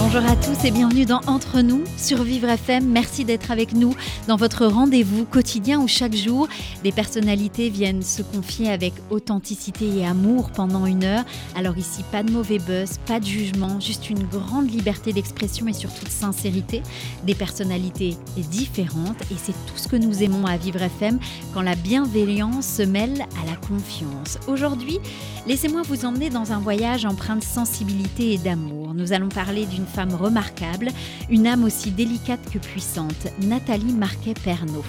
Bonjour à tous et bienvenue dans Entre nous sur Vivre FM. Merci d'être avec nous dans votre rendez-vous quotidien où chaque jour des personnalités viennent se confier avec authenticité et amour pendant une heure. Alors ici, pas de mauvais buzz, pas de jugement, juste une grande liberté d'expression et surtout de sincérité. Des personnalités différentes et c'est tout ce que nous aimons à Vivre FM quand la bienveillance se mêle à la confiance. Aujourd'hui, laissez-moi vous emmener dans un voyage empreint de sensibilité et d'amour. Nous allons parler d'une femme remarquable, une âme aussi délicate que puissante, Nathalie Marquet-Pernot.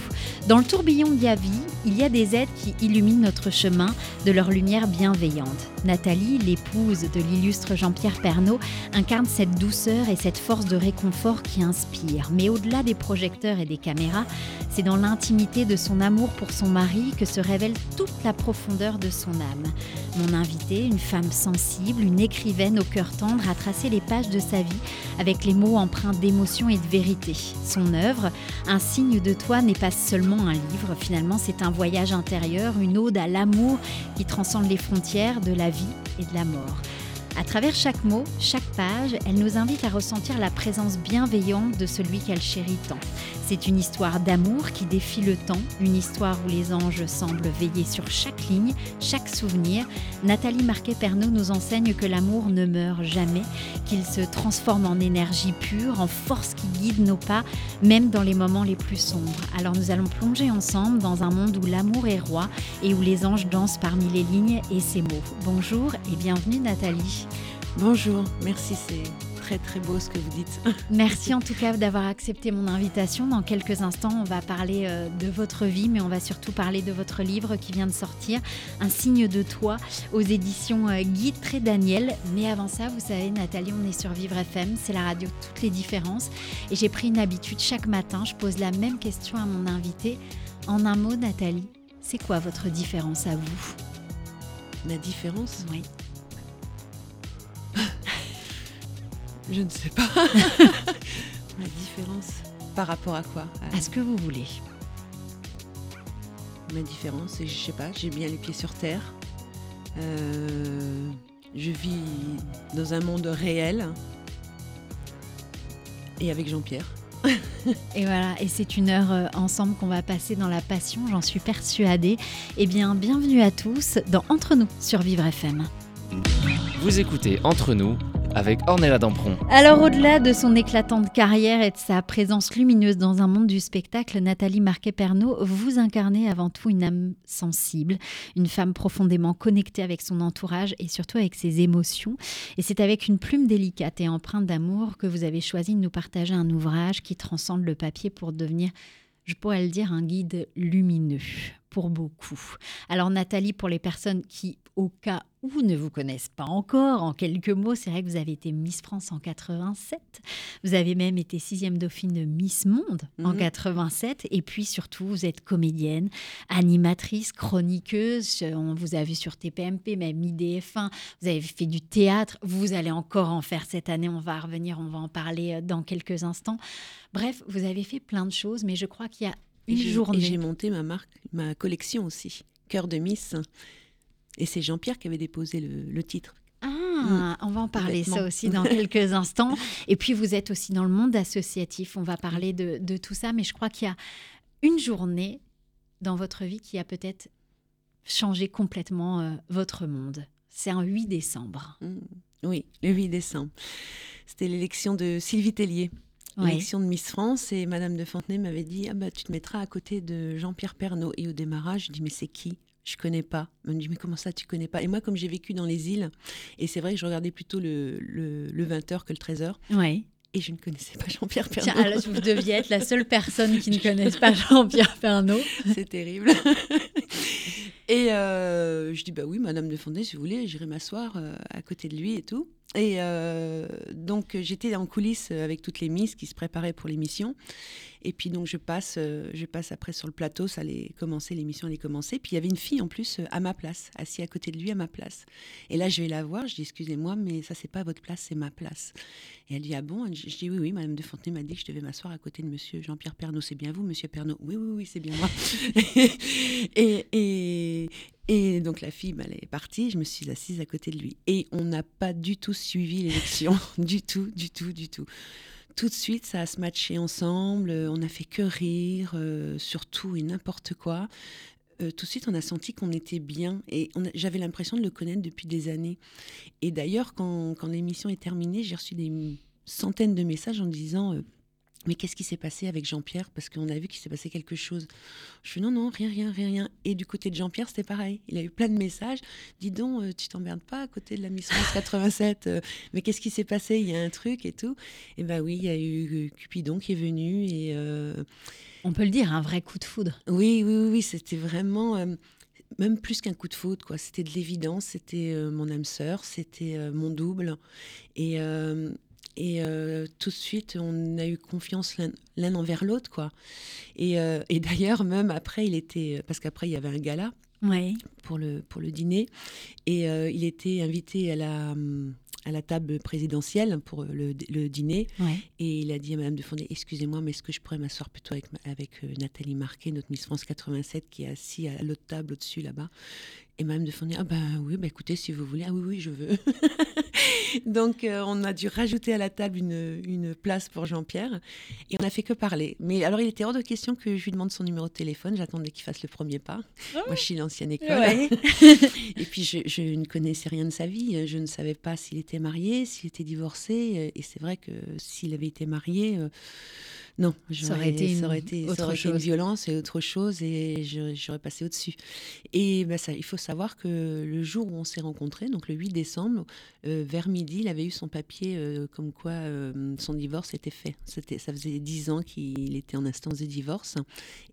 Dans le tourbillon de vie, il y a des êtres qui illuminent notre chemin de leur lumière bienveillante. Nathalie, l'épouse de l'illustre Jean-Pierre Pernaud, incarne cette douceur et cette force de réconfort qui inspire. Mais au-delà des projecteurs et des caméras, c'est dans l'intimité de son amour pour son mari que se révèle toute la profondeur de son âme. Mon invitée, une femme sensible, une écrivaine au cœur tendre, a tracé les pages de sa vie avec les mots empreints d'émotion et de vérité. Son œuvre, Un signe de toi, n'est pas seulement un livre, finalement c'est un voyage intérieur, une ode à l'amour qui transcende les frontières de la vie et de la mort. À travers chaque mot, chaque page, elle nous invite à ressentir la présence bienveillante de celui qu'elle chérit tant. C'est une histoire d'amour qui défie le temps, une histoire où les anges semblent veiller sur chaque ligne, chaque souvenir. Nathalie Marquet-Pernot nous enseigne que l'amour ne meurt jamais, qu'il se transforme en énergie pure, en force qui guide nos pas, même dans les moments les plus sombres. Alors nous allons plonger ensemble dans un monde où l'amour est roi et où les anges dansent parmi les lignes et ces mots. Bonjour et bienvenue Nathalie. Bonjour, merci, c'est très très beau ce que vous dites. Merci en tout cas d'avoir accepté mon invitation. Dans quelques instants, on va parler euh, de votre vie, mais on va surtout parler de votre livre qui vient de sortir, Un signe de toi, aux éditions euh, Guy Très Daniel. Mais avant ça, vous savez, Nathalie, on est sur Vivre FM, c'est la radio Toutes les différences. Et j'ai pris une habitude, chaque matin, je pose la même question à mon invité. En un mot, Nathalie, c'est quoi votre différence à vous? Ma différence? Oui. Je ne sais pas. Ma différence par rapport à quoi? À ce que vous voulez. Ma différence, c'est, je sais pas, j'ai bien les pieds sur terre. Euh, je vis dans un monde réel. Et avec Jean-Pierre. et voilà, et c'est une heure euh, ensemble qu'on va passer dans la passion, j'en suis persuadée. Eh bien, bienvenue à tous dans Entre nous sur Vivre FM. Vous écoutez Entre nous avec Ornella Dampron. Alors au-delà de son éclatante carrière et de sa présence lumineuse dans un monde du spectacle, Nathalie Marquet-Pernot, vous incarnez avant tout une âme sensible, une femme profondément connectée avec son entourage et surtout avec ses émotions. Et c'est avec une plume délicate et empreinte d'amour que vous avez choisi de nous partager un ouvrage qui transcende le papier pour devenir je pourrais le dire, un guide lumineux pour beaucoup. Alors Nathalie, pour les personnes qui, au cas où ne vous connaissent pas encore, en quelques mots, c'est vrai que vous avez été Miss France en 87, vous avez même été sixième dauphine de Miss Monde en 87, mhm. et puis surtout, vous êtes comédienne, animatrice, chroniqueuse, on vous a vu sur TPMP, même IDF1, vous avez fait du théâtre, vous allez encore en faire cette année, on va revenir, on va en parler euh, dans quelques instants. Bref, vous avez fait plein de choses, mais je crois qu'il y a une journée... j'ai monté ma marque, ma collection aussi, Cœur de Miss. Et c'est Jean-Pierre qui avait déposé le, titre. Ah, mm. on va en parler ça aussi dans quelques instants. Et puis vous êtes aussi dans le monde associatif, on va parler de, tout ça, mais je crois qu'il y a une journée dans votre vie qui a peut-être changé complètement euh, votre monde. C'est un 8 décembre. Mm. Oui, le 8 décembre. C'était l'élection de Sylvie Tellier. L'élection de Miss France et Madame de Fontenay m'avait dit ah bah tu te mettras à côté de Jean-Pierre Pernaud et au démarrage je dis mais c'est qui? Je connais pas. On me dit, mais comment ça, tu connais pas? Et moi, comme j'ai vécu dans les îles, et c'est vrai que je regardais plutôt le, le, 20h que le 13h. Ouais. Et je ne connaissais pas Jean-Pierre Pernaut. Tiens, alors, vous deviez être la seule personne qui ne connaisse pas Jean-Pierre Pernaut. C'est terrible. et euh, je dis, bah oui, Madame de Fondé, si vous voulez, j'irai m'asseoir euh, à côté de lui et tout. Et euh, donc j'étais en coulisses avec toutes les Miss qui se préparaient pour l'émission. Et puis donc je passe, euh, je passe après sur le plateau, ça allait commencer, l'émission allait commencer. Puis il y avait une fille en plus euh, à ma place, assise à côté de lui à ma place. Et là je vais la voir, je dis excusez-moi, mais ça c'est pas votre place, c'est ma place. Et elle dit ah bon? Je dis oui oui, Madame de Fontenay m'a dit que je devais m'asseoir à côté de Monsieur Jean-Pierre Pernaud. C'est bien vous, Monsieur Pernaud? Oui oui oui, c'est bien moi. et, et, et donc la fille, bah, elle est partie, je me suis assise à côté de lui. Et on n'a pas du tout suivi l'élection, du tout, du tout, du tout. Tout de suite, ça a se matché ensemble, euh, on n'a fait que rire, euh, sur tout et n'importe quoi. Euh, tout de suite, on a senti qu'on était bien et j'avais l'impression de le connaître depuis des années. Et d'ailleurs, quand, quand l'émission est terminée, j'ai reçu des centaines de messages en disant mais qu'est-ce qui s'est passé avec Jean-Pierre? Parce qu'on a vu qu'il s'est passé quelque chose. Je fais non, non, rien, rien, rien, rien. Et du côté de Jean-Pierre, c'était pareil. Il a eu plein de messages. Dis donc, euh, tu t'emmerdes pas à côté de la Miss France 87. Euh, mais qu'est-ce qui s'est passé? Il y a un truc et tout. Et ben oui, il y a eu euh, Cupidon qui est venu. et On peut le dire, un vrai coup de foudre. Oui, oui, oui, oui c'était vraiment même plus qu'un coup de foudre, quoi. C'était de l'évidence, c'était mon âme sœur, c'était mon double. Et, et euh, tout de suite, on a eu confiance l'un envers l'autre, quoi. Et, euh, et d'ailleurs, même après, il était, parce qu'après il y avait un gala pour le pour le dîner, et euh, il était invité à la à la table présidentielle pour le, le dîner. Et il a dit à Madame de Fondé, excusez-moi, mais est-ce que je pourrais m'asseoir plutôt avec, avec Nathalie Marquet, notre Miss France 87, qui est assise à l'autre table au-dessus là-bas Et Madame de Fondé, ah ben oui, ben écoutez, si vous voulez, ah oui, oui, je veux. Donc, euh, on a dû rajouter à la table une, une place pour Jean-Pierre. Et on n'a fait que parler. Mais alors, il était hors de question que je lui demande son numéro de téléphone. J'attendais qu'il fasse le premier pas. Ah. Moi, je suis l'ancienne école. et puis, je, je, ne connaissais rien de sa vie. Je ne savais pas s'il était marié, s'il était divorcé. Et c'est vrai que s'il avait été marié... Euh, non, ça aurait été, ça aurait été, autre une violence et autre chose et j'aurais passé au-dessus. Et ben ça, il faut savoir que le jour où on s'est rencontrés, donc le 8 décembre, euh, vers midi, il avait eu son papier euh, comme quoi euh, son divorce était fait. Ça faisait dix ans qu'il était en instance de divorce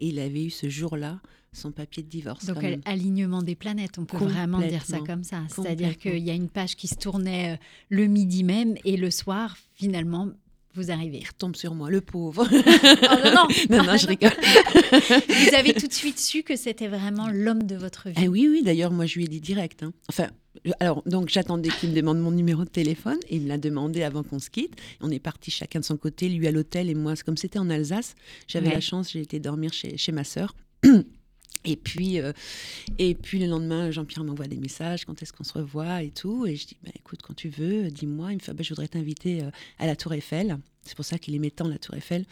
et il avait eu ce jour-là son papier de divorce. Donc alignement des planètes, on peut vraiment dire ça comme ça. C'est-à-dire qu'il y a une page qui se tournait le midi même et le soir, finalement, vous arrivez. Il retombe sur moi, le pauvre. oh non, non. non, non, je rigole. vous avez tout de suite su que c'était vraiment l'homme de votre vie. Eh oui, oui, d'ailleurs, moi, je lui ai dit direct. Hein. Enfin, alors, donc, j'attendais qu'il me demande mon numéro de téléphone et il me l'a demandé avant qu'on se quitte. On est partis chacun de son côté, lui à l'hôtel et moi, comme c'était en Alsace, j'avais la chance, j'ai été dormir chez, chez ma sœur. Et puis, euh, et puis le lendemain, Jean-Pierre m'envoie des messages, quand est-ce qu'on se revoit et tout. Et je dis, bah, écoute, quand tu veux, dis-moi. Il me fait, bah, je voudrais t'inviter euh, à la Tour Eiffel. C'est pour ça qu'il aimait tant la Tour Eiffel.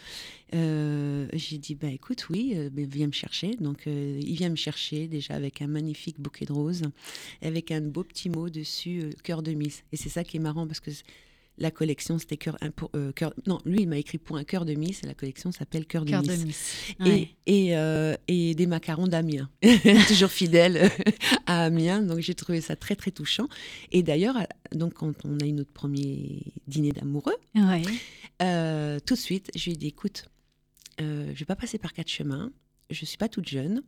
Euh, j'ai dit, bah, écoute, oui, ben, viens me chercher. Donc, il vient me chercher déjà avec un magnifique bouquet de roses, avec un beau petit mot dessus, cœur de Miss. Et c'est ça qui est marrant parce que la collection, c'était cœur, euh, cœur, Non, lui, il m'a écrit pour un cœur de Miss. Et la collection s'appelle Cœur de Miss. Et, et, euh, et, des macarons d'Amiens. Toujours fidèle à Amiens. Donc, j'ai trouvé ça très, très touchant. Et d'ailleurs, donc, quand on a eu notre premier dîner d'amoureux, euh, tout de suite, je lui ai dit écoute, je ne vais pas passer par quatre chemins. Je ne suis pas toute jeune.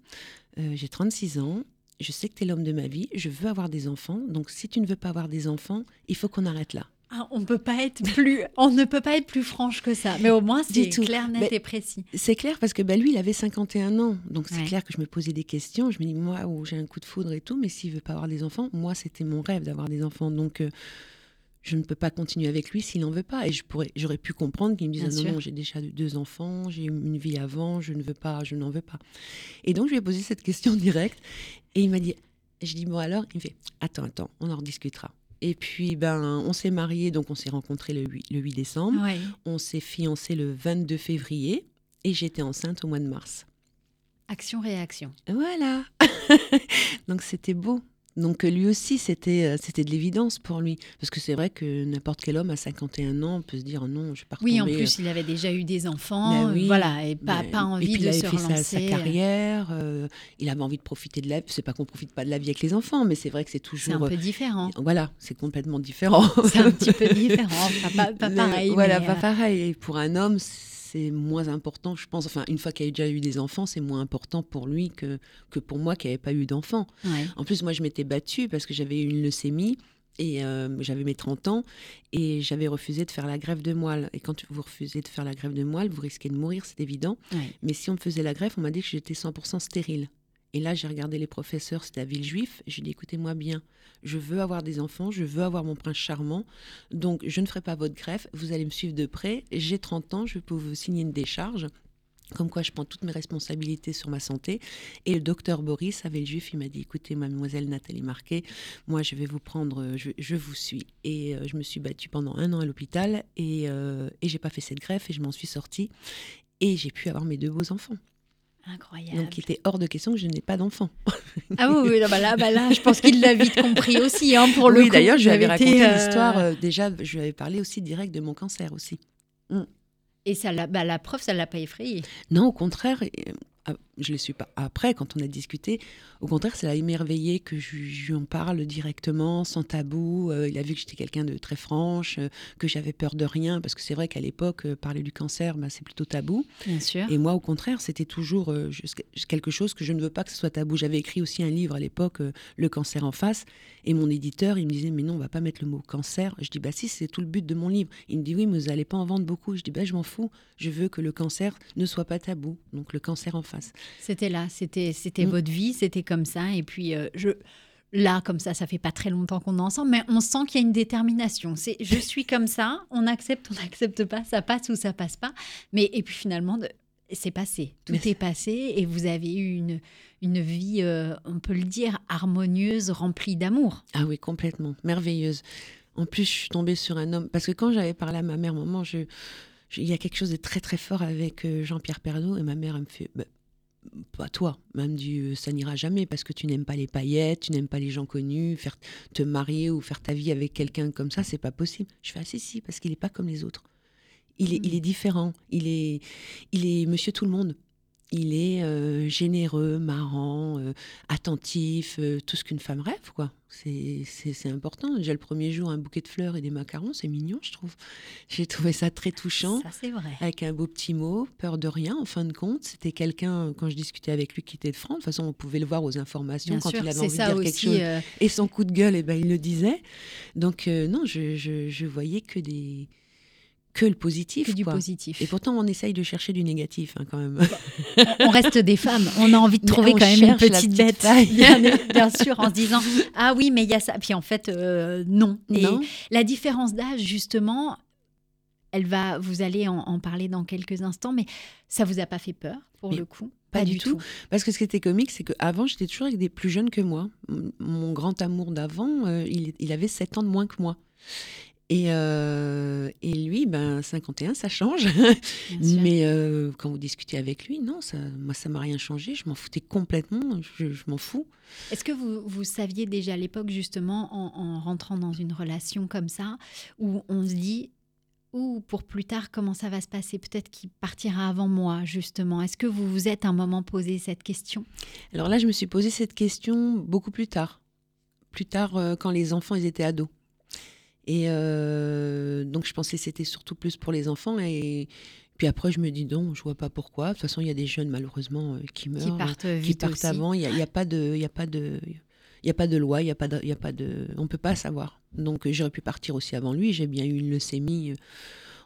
j'ai 36 ans je sais que tu es l'homme de ma vie, je veux avoir des enfants, donc si tu ne veux pas avoir des enfants, il faut qu'on arrête là. Ah, on peut pas être plus, on ne peut pas être plus franche que ça. Mais au moins, c'est clair, net et précis. C'est clair parce que bah, lui, il avait 51 ans. Donc c'est clair que je me posais des questions. Je me dis, moi, j'ai un coup de foudre et tout, mais s'il veut pas avoir des enfants, moi, c'était mon rêve d'avoir des enfants. Donc euh, je ne peux pas continuer avec lui s'il n'en veut pas. Et je pourrais, j'aurais pu comprendre qu'il me dise, non, non, j'ai déjà deux enfants, j'ai une vie avant, je ne veux pas, je n'en veux pas. Et donc je lui ai posé cette question directe et il m'a dit, je dis, bon alors, il me fait, attends, attends, on en rediscutera. Et puis, ben, on s'est mariés, donc on s'est rencontrés le 8, le 8 décembre. On s'est fiancés le 22 février et j'étais enceinte au mois de mars. Action-réaction. Voilà. donc c'était beau. Donc lui aussi, c'était euh, c'était de l'évidence pour lui. Parce que c'est vrai que n'importe quel homme à 51 ans peut se dire oh non, je pas Oui, en plus, il avait déjà eu des enfants, ben voilà, et pas, pas envie et puis, de il se fait relancer. Sa, sa carrière, euh, il avait envie de profiter de la vie. C'est pas qu'on profite pas de la vie avec les enfants, mais c'est vrai que c'est toujours... C'est un peu différent. Voilà, c'est complètement différent. C'est un petit peu différent, pas, pas, pareil. Voilà, pas euh, pareil. Et pour un homme, c'est moins important, je pense. Enfin, une fois qu'il a déjà eu des enfants, c'est moins important pour lui que, que pour moi qui n'avais pas eu d'enfants. En plus, moi, je m'étais battue parce que j'avais eu une leucémie Et j'avais mes 30 ans et j'avais refusé de faire la greffe de moelle. Et quand vous refusez de faire la greffe de moelle, vous risquez de mourir, c'est évident. Mais si on me faisait la greffe, on m'a dit que j'étais 100% stérile. Et là, j'ai regardé les professeurs, c'était à Villejuif. J'ai dit, écoutez-moi bien, je veux avoir des enfants, je veux avoir mon prince charmant. Donc, je ne ferai pas votre greffe. Vous allez me suivre de près. J'ai 30 ans, je peux vous signer une décharge. Comme quoi, je prends toutes mes responsabilités sur ma santé. Et le docteur Boris, à Villejuif, il m'a dit écoutez, mademoiselle Nathalie Marquet, moi, je vais vous prendre, je, vous suis. Et euh, je me suis battue pendant un an à l'hôpital et, euh, et j'ai pas fait cette greffe et je m'en suis sortie. Et j'ai pu avoir mes deux beaux enfants. Incroyable. Donc, il était hors de question que je n'ai pas d'enfant. ah oui, oui bah là, bah là, je pense qu'il l'a vite compris aussi, hein, pour le oui, d'ailleurs, je lui avais raconté euh, l'histoire. Euh, déjà, je lui avais parlé aussi direct de mon cancer aussi. Mm. Et ça, bah, la preuve, ça ne l'a pas effrayé. Non, au contraire, ah, je ne le suis pas après, quand on a discuté. Au contraire, ça l'a émerveillé que je, lui en parle directement, sans tabou. Euh, il a vu que j'étais quelqu'un de très franche, euh, que j'avais peur de rien, parce que c'est vrai qu'à l'époque, euh, parler du cancer, bah, c'est plutôt tabou. Bien sûr. Et moi, au contraire, c'était toujours quelque chose que je ne veux pas que ce soit tabou. J'avais écrit aussi un livre à l'époque, Le cancer en face, et mon éditeur, il me disait, mais non, on va pas mettre le mot cancer. Je dis, bah si, c'est tout le but de mon livre. Il me dit, oui, mais vous n'allez pas en vendre beaucoup. Je dis, bah je m'en fous, je veux que le cancer ne soit pas tabou. Donc le cancer en face. C'était là, c'était c'était mm. votre vie, c'était comme ça. Et puis euh, je là comme ça, ça fait pas très longtemps qu'on est ensemble, mais on sent qu'il y a une détermination. C'est je suis comme ça, on accepte, on n'accepte pas, ça passe ou ça passe pas. Mais et puis finalement, c'est passé, tout est passé et vous avez eu une une vie, euh, on peut le dire, harmonieuse, remplie d'amour. Ah oui, complètement, merveilleuse. En plus, je suis tombée sur un homme parce que quand j'avais parlé à ma mère, maman, je il y a quelque chose de très très fort avec euh, Jean-Pierre Pernaud et ma mère elle me fait bah, pas toi, même du euh, ça n'ira jamais parce que tu n'aimes pas les paillettes, tu n'aimes pas les gens connus, faire te marier ou faire ta vie avec quelqu'un comme ça, c'est pas possible. Je fais ah si si parce qu'il n'est pas comme les autres. Il est, il est hmm. différent, il est, il est monsieur tout le monde. Il est euh, généreux, marrant, euh, attentif, tout ce qu'une femme rêve, quoi. C'est important. Déjà le premier jour, un bouquet de fleurs et des macarons, c'est mignon, je trouve. J'ai trouvé ça très touchant. Ça, c'est vrai. Avec un beau petit mot, peur de rien, en fin de compte. C'était quelqu'un, quand je discutais avec lui, qui était de France. De toute façon, on pouvait le voir aux informations quand il avait envie de dire quelque chose. Euh, et son coup de gueule, eh ben, il le disait. Donc, euh, non, je, je, je voyais que des que le positif. Que du positif. Et pourtant, on essaye de chercher du négatif hein, quand même. on reste des femmes. On a envie de trouver quand même une petite, bête. Bien, sûr, en se disant Ah oui, mais il y a ça. Puis en fait, euh, non. Et la différence d'âge, justement, elle va, vous allez en, parler dans quelques instants, mais ça vous a pas fait peur pour le coup? pas, du, tout. Parce que ce qui était comique, c'est qu'avant, j'étais toujours avec des plus jeunes que moi. Mon grand amour d'avant, euh, il, il, avait 7 ans de moins que moi. Et, euh, et, lui, ben, 51, ça change. Mais euh, quand vous discutez avec lui, non, ça, moi, ça m'a rien changé. Je m'en foutais complètement. Je, m'en fous. Est-ce que vous, vous, saviez déjà à l'époque, justement, en, rentrant dans une relation comme ça, où on se dit, ou pour plus tard, comment ça va se passer? Peut-être qu'il partira avant moi, justement. Est-ce que vous vous êtes un moment posé cette question? Alors là, je me suis posé cette question beaucoup plus tard. Plus tard, euh, quand les enfants ils étaient ados. Et euh, donc, je pensais que c'était surtout plus pour les enfants. Et puis après, je me dis non, je vois pas pourquoi. De toute façon, il y a des jeunes, malheureusement, euh, qui meurent. Qui partent, qui partent avant. Il n'y a, a, pas de. Y a pas de il n'y a pas de loi, il y a pas de, y a pas de, on peut pas savoir. Donc j'aurais pu partir aussi avant lui. J'ai bien eu une leucémie.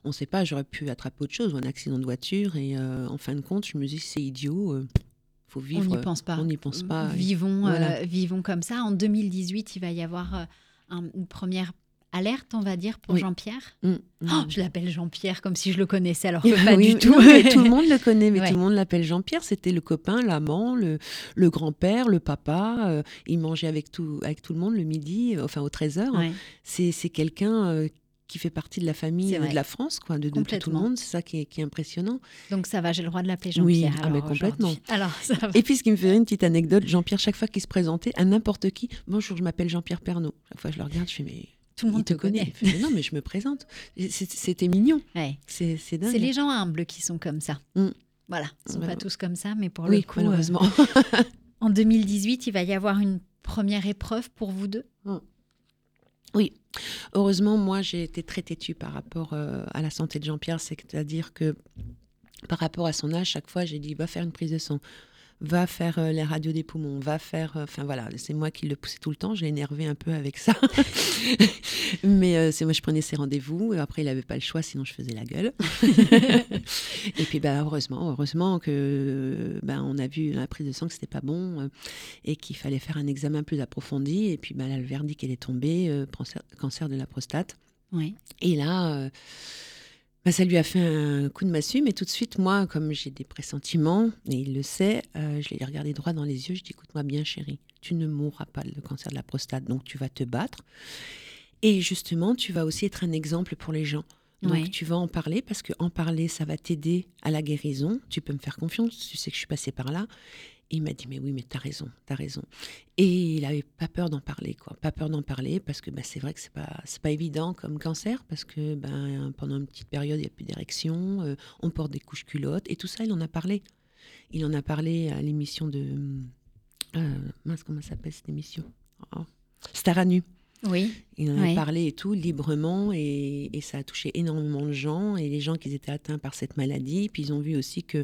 On ne sait pas. J'aurais pu attraper autre chose, un accident de voiture. Et euh, en fin de compte, je me dis c'est idiot. faut vivre. On n'y pense pas. On n'y pense pas. Vivons, vivons comme ça. En 2018, il va y avoir une première alerte, on va dire, pour Jean-Pierre. Mm, mm. Oh, je l'appelle Jean-Pierre comme si je le connaissais, alors que pas du tout. tout le monde le connaît, mais tout le monde l'appelle Jean-Pierre. C'était le copain, l'amant, le, le grand-père, le papa. Euh, il mangeait avec tout, avec tout le monde le midi, euh, enfin au 13h. C'est quelqu'un euh, qui fait partie de la famille de la France, quoi, de, de tout le monde. C'est ça qui est, qui est, impressionnant. Donc ça va, j'ai le droit de l'appeler Jean-Pierre. Oui, ah, mais complètement. Alors, Et puis ce qui me fait une petite anecdote, Jean-Pierre, chaque fois qu'il se présentait à n'importe qui, bonjour, je m'appelle Jean-Pierre Pernaud. Chaque fois je le regarde, je fais mais tout le monde te, connaît. non, mais je me présente. C'était mignon. C'est dingue. C'est les gens humbles qui sont comme ça. Mm. Voilà, ils ne sont pas tous comme ça, mais pour le coup. Malheureusement. Euh, en 2018, il va y avoir une première épreuve pour vous deux? Mm. Oui. Heureusement, moi, j'ai été très têtue par rapport euh, à la santé de Jean-Pierre. C'est-à-dire que par rapport à son âge, chaque fois, j'ai dit va faire une prise de sang va faire euh, les radios des poumons, va faire. Euh, enfin voilà, c'est moi qui le poussais tout le temps. J'ai énervé un peu avec ça. Mais euh, c'est moi, je prenais ses rendez-vous. Et après, il n'avait pas le choix, sinon je faisais la gueule. et puis, bah, heureusement, heureusement que ben on a vu la prise de sang que c'était pas bon et qu'il fallait faire un examen plus approfondi. Et puis, bah, là, le verdict, elle est tombé, cancer de la prostate. Oui. Et là. Bah, ça lui a fait un coup de massue, mais tout de suite, moi, comme j'ai des pressentiments, et il le sait, euh, je l'ai regardé droit dans les yeux, je dis écoute-moi bien, chérie, tu ne mourras pas de cancer de la prostate, donc tu vas te battre. Et justement, tu vas aussi être un exemple pour les gens. Donc tu vas en parler parce que en parler, ça va t'aider à la guérison. Tu peux me faire confiance, tu sais que je suis passée par là il m'a dit, mais oui, mais t'as raison, t'as raison. Et il avait pas peur d'en parler, quoi. Pas peur d'en parler parce que bah, c'est vrai que c'est pas, pas évident comme cancer parce que ben, pendant une petite période, il n'y a plus d'érection, euh, on porte des couches culottes et tout ça, il en a parlé. Il en a parlé à l'émission de. Euh, mince, comment s'appelle cette émission? Oh, Star à nu. Oui. Il en a parlé et tout, librement, et, ça a touché énormément de gens, et les gens qui étaient atteints par cette maladie. Puis ils ont vu aussi que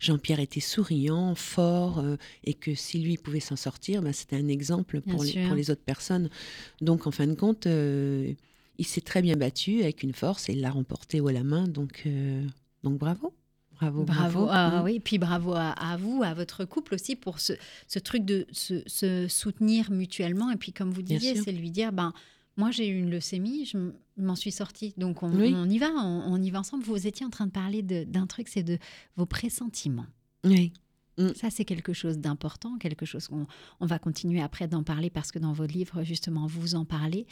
Jean-Pierre était souriant, fort, euh, et que si lui pouvait s'en sortir, ben, c'était un exemple pour les, pour les, autres personnes. Donc en fin de compte, euh, il s'est très bien battu avec une force, et il l'a remporté haut à la main, donc, euh, donc bravo. Bravo, bravo. Ah, oui, puis bravo à, vous, à votre couple aussi pour ce, truc de se, soutenir mutuellement. Et puis, comme vous disiez, c'est lui dire, ben, moi j'ai eu une leucémie, je m'en suis sortie. Donc on, y va, on, y va ensemble. Vous étiez en train de parler d'un truc, c'est de vos pressentiments. Oui. Mm. Ça, c'est quelque chose d'important, quelque chose qu'on on va continuer après d'en parler parce que dans vos livres, justement, vous en parlez.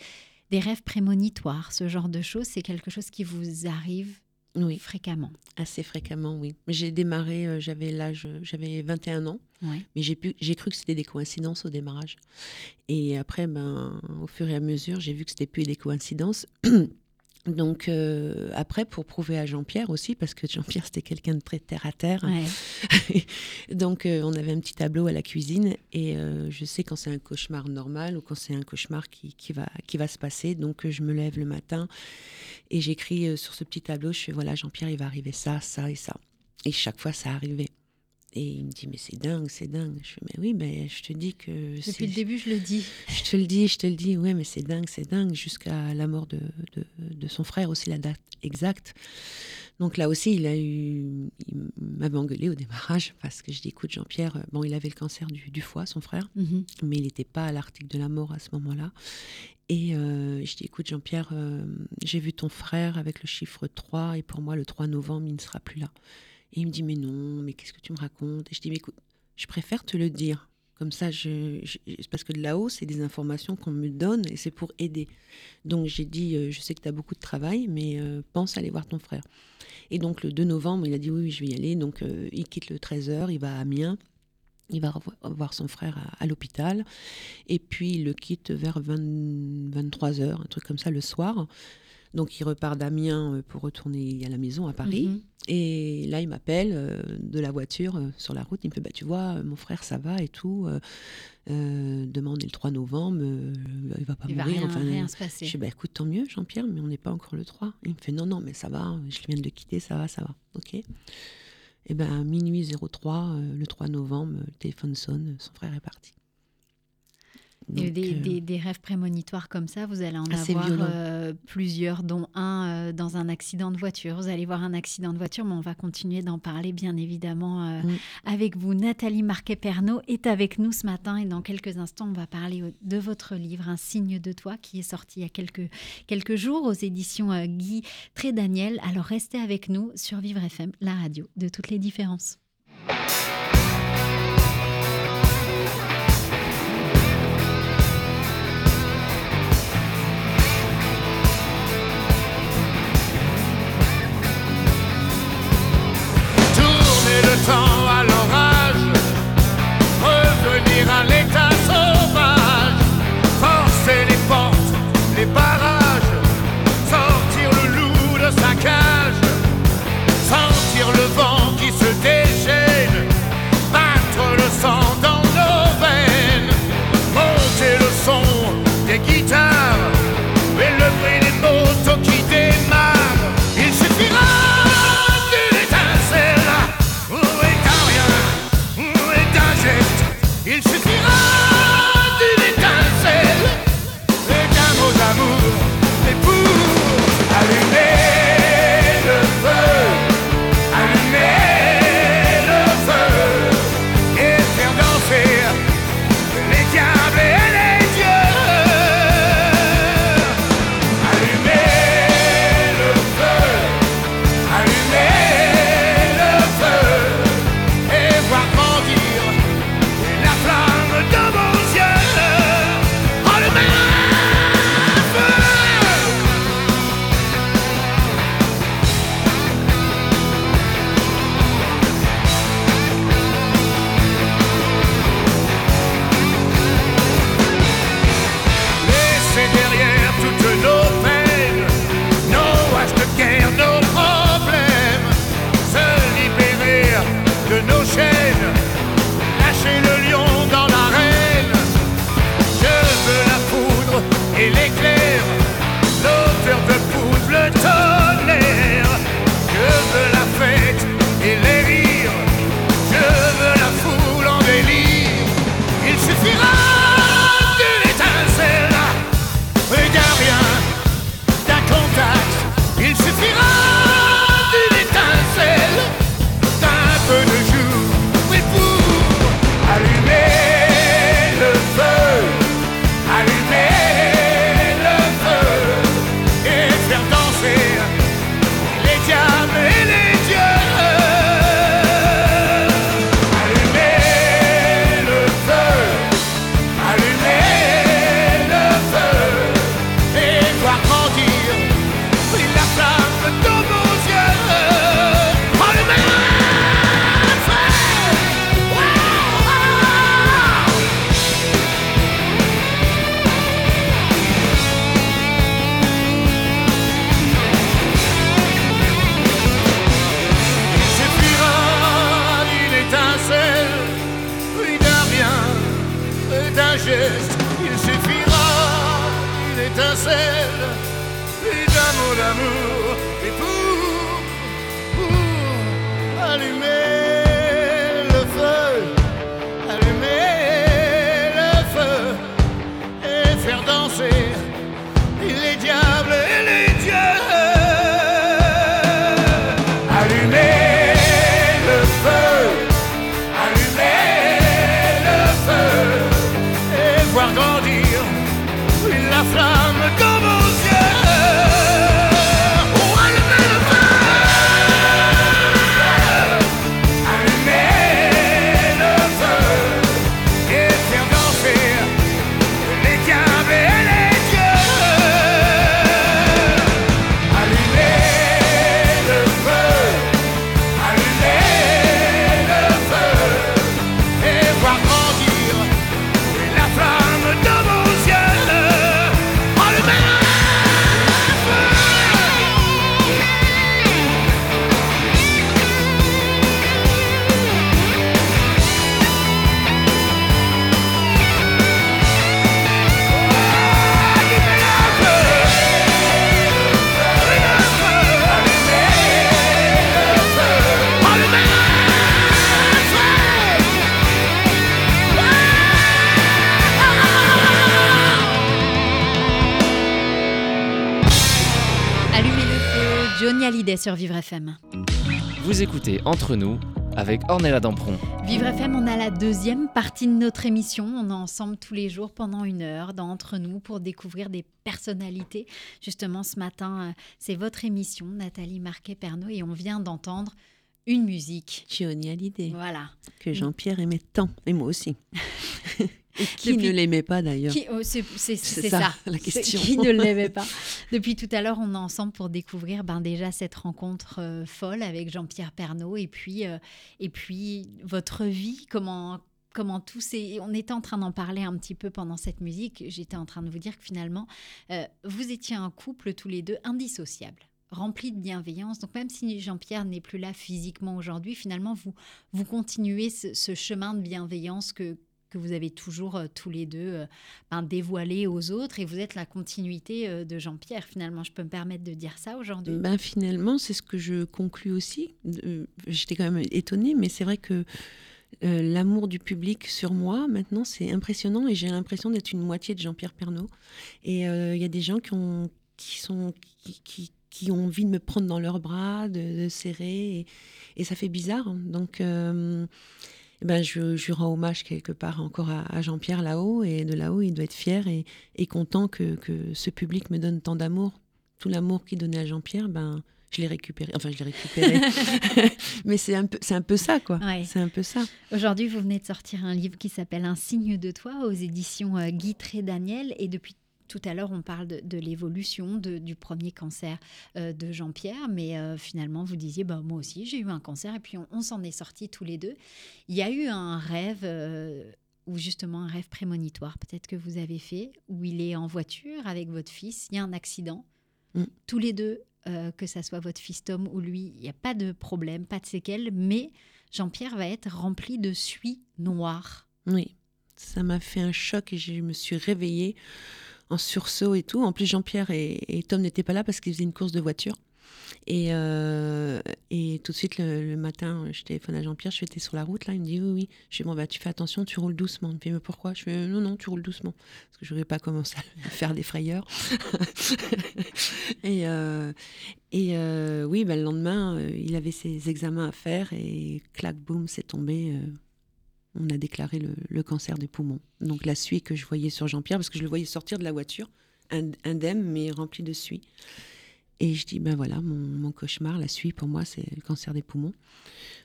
Des rêves prémonitoires, ce genre de choses, c'est quelque chose qui vous arrive oui. Fréquemment. Assez fréquemment, oui. J'ai démarré, euh, j'avais l'âge, j'avais 21 ans, mais j'ai cru que c'était des coïncidences au démarrage. Et après, ben, au fur et à mesure, j'ai vu que c'était plus des coïncidences. Donc euh, après, pour prouver à Jean-Pierre aussi, parce que Jean-Pierre c'était quelqu'un de très terre à terre. Donc euh, on avait un petit tableau à la cuisine et euh, je sais quand c'est un cauchemar normal ou quand c'est un cauchemar qui, qui, va, qui va se passer. Donc je me lève le matin et j'écris sur ce petit tableau, je fais voilà Jean-Pierre il va arriver ça, ça et ça. Et chaque fois ça arrivait. Et il me dit, mais c'est dingue, c'est dingue. Je fais, mais oui, mais je te dis que. Depuis le début, je le dis. Je te le dis, je te le dis, ouais, mais c'est dingue, c'est dingue, jusqu'à la mort de, de, de, son frère aussi, la date exacte. Donc là aussi, il a eu. Il m'avait engueulé au démarrage parce que je dis, écoute, Jean-Pierre, bon, il avait le cancer du, du foie, son frère, mhm. mais il n'était pas à l'article de la mort à ce moment-là. Et euh, je dis, écoute, Jean-Pierre, euh, j'ai vu ton frère avec le chiffre 3, et pour moi, le 3 novembre, il ne sera plus là. Et il me dit, mais non, mais qu'est-ce que tu me racontes? Et je dis, mais écoute, je préfère te le dire. Comme ça, je, parce que de là-haut, c'est des informations qu'on me donne et c'est pour aider. Donc j'ai dit, euh, je sais que tu as beaucoup de travail, mais euh, pense aller voir ton frère. Et donc le 2 novembre, il a dit, oui, oui je vais y aller. Donc euh, il quitte le 13h, il va à Amiens. Il va voir son frère à, l'hôpital. Et puis, il le quitte vers 23h, un truc comme ça, le soir. Donc, il repart d'Amiens pour retourner à la maison à Paris. Mhm. Et là, il m'appelle euh, de la voiture euh, sur la route. Il me fait bah, Tu vois, euh, mon frère, ça va et tout. demande le 3 novembre. il va pas il mourir. Va rien, rien se passer. Je dis bah, Écoute, tant mieux, Jean-Pierre, mais on n'est pas encore le 3. Il me fait Non, non, mais ça va. Je viens de le quitter, ça va, ça va. OK. Et ben minuit 03, le 3 novembre, le téléphone sonne. Son frère est parti. Euh, des, rêves prémonitoires comme ça, vous allez en avoir euh, plusieurs, dont un euh, dans un accident de voiture. Vous allez voir un accident de voiture, mais on va continuer d'en parler bien évidemment avec vous. Nathalie Marquet-Pernot est avec nous ce matin et dans quelques instants, on va parler de votre livre, Un signe de toi, qui est sorti il y a quelques, quelques jours aux éditions Guy Trédaniel. Alors restez avec nous sur Vivre FM, la radio de toutes les différences. il suffira une étincelle, et d'un mot d'amour. Sur Vivre FM. Vous écoutez Entre nous avec Ornella Dampron. Vivre FM, on a la deuxième partie de notre émission. On est ensemble tous les jours pendant une heure dans Entre nous pour découvrir des personnalités. Justement, ce matin, euh, c'est votre émission, Nathalie Marquet-Pernot, et on vient d'entendre une musique. Johnny Hallyday. Voilà. Que Jean-Pierre aimait tant, et moi aussi. qui ne l'aimait pas d'ailleurs oh, C'est ça, la question. Qui ne l'aimait pas Depuis tout à l'heure, on est ensemble pour découvrir ben, déjà cette rencontre euh, folle avec Jean-Pierre Pernaud et puis, euh, et puis votre vie, comment, comment tout. On était en train d'en parler un petit peu pendant cette musique. J'étais en train de vous dire que finalement, euh, vous étiez un couple tous les deux indissociable rempli de bienveillance. Donc même si Jean-Pierre n'est plus là physiquement aujourd'hui, finalement, vous, vous continuez ce chemin de bienveillance que, que vous avez toujours euh, tous les deux euh, ben, dévoilé aux autres et vous êtes la continuité euh, de Jean-Pierre finalement. Je peux me permettre de dire ça aujourd'hui? Ben, Finalement, c'est ce que je conclus aussi. J'étais quand même étonnée, mais c'est vrai que l'amour du public sur moi, maintenant, c'est impressionnant et j'ai l'impression d'être une moitié de Jean-Pierre Pernaud. Et il y a des gens qui, ont, qui, sont, qui, qui, ont envie de me prendre dans leurs bras, de, serrer, et, ça fait bizarre. Donc, eh ben, je, je, rends hommage quelque part encore à, Jean-Pierre là-haut. Et de là-haut, il doit être fier et, content que, ce public me donne tant d'amour. Tout l'amour qu'il donnait à Jean-Pierre, ben, je l'ai récupéré. Enfin, je l'ai récupéré. Mais c'est un, peu, c'est un peu ça, quoi. C'est un peu ça. Aujourd'hui, vous venez de sortir un livre qui s'appelle Un signe de toi aux éditions euh, Guy Daniel. Et depuis tout à l'heure, on parle de, l'évolution du premier cancer euh, de Jean-Pierre, mais euh, finalement, vous disiez, bah, moi aussi, j'ai eu un cancer, et puis on, s'en est sortis tous les deux. Il y a eu un rêve, euh, ou justement un rêve prémonitoire, peut-être que vous avez fait, où il est en voiture avec votre fils, il y a un accident, mm. tous les deux, que ça soit votre fils Tom ou lui, il n'y a pas de problème, pas de séquelles, mais Jean-Pierre va être rempli de suie noire. Oui, ça m'a fait un choc et je me suis réveillée en sursaut et tout. En plus, Jean-Pierre et, Tom n'étaient pas là parce qu'ils faisaient une course de voiture. Et, euh, et tout de suite, le, matin, je téléphone à Jean-Pierre, je t'es sur la route là? Il me dit, oui, oui. Je fais, bon, bah, tu fais attention, tu roules doucement. Il me fait, mais pourquoi? Je fais, non, non, tu roules doucement. Parce que je n'aurais pas commencé à faire des frayeurs. et euh, euh, oui, bah, le lendemain, il avait ses examens à faire et clac, boum, c'est tombé on a déclaré le, cancer des poumons. Donc la suie que je voyais sur Jean-Pierre, parce que je le voyais sortir de la voiture, indemne mais rempli de suie. Et je dis, ben voilà, mon, cauchemar, la suie, pour moi, c'est le cancer des poumons.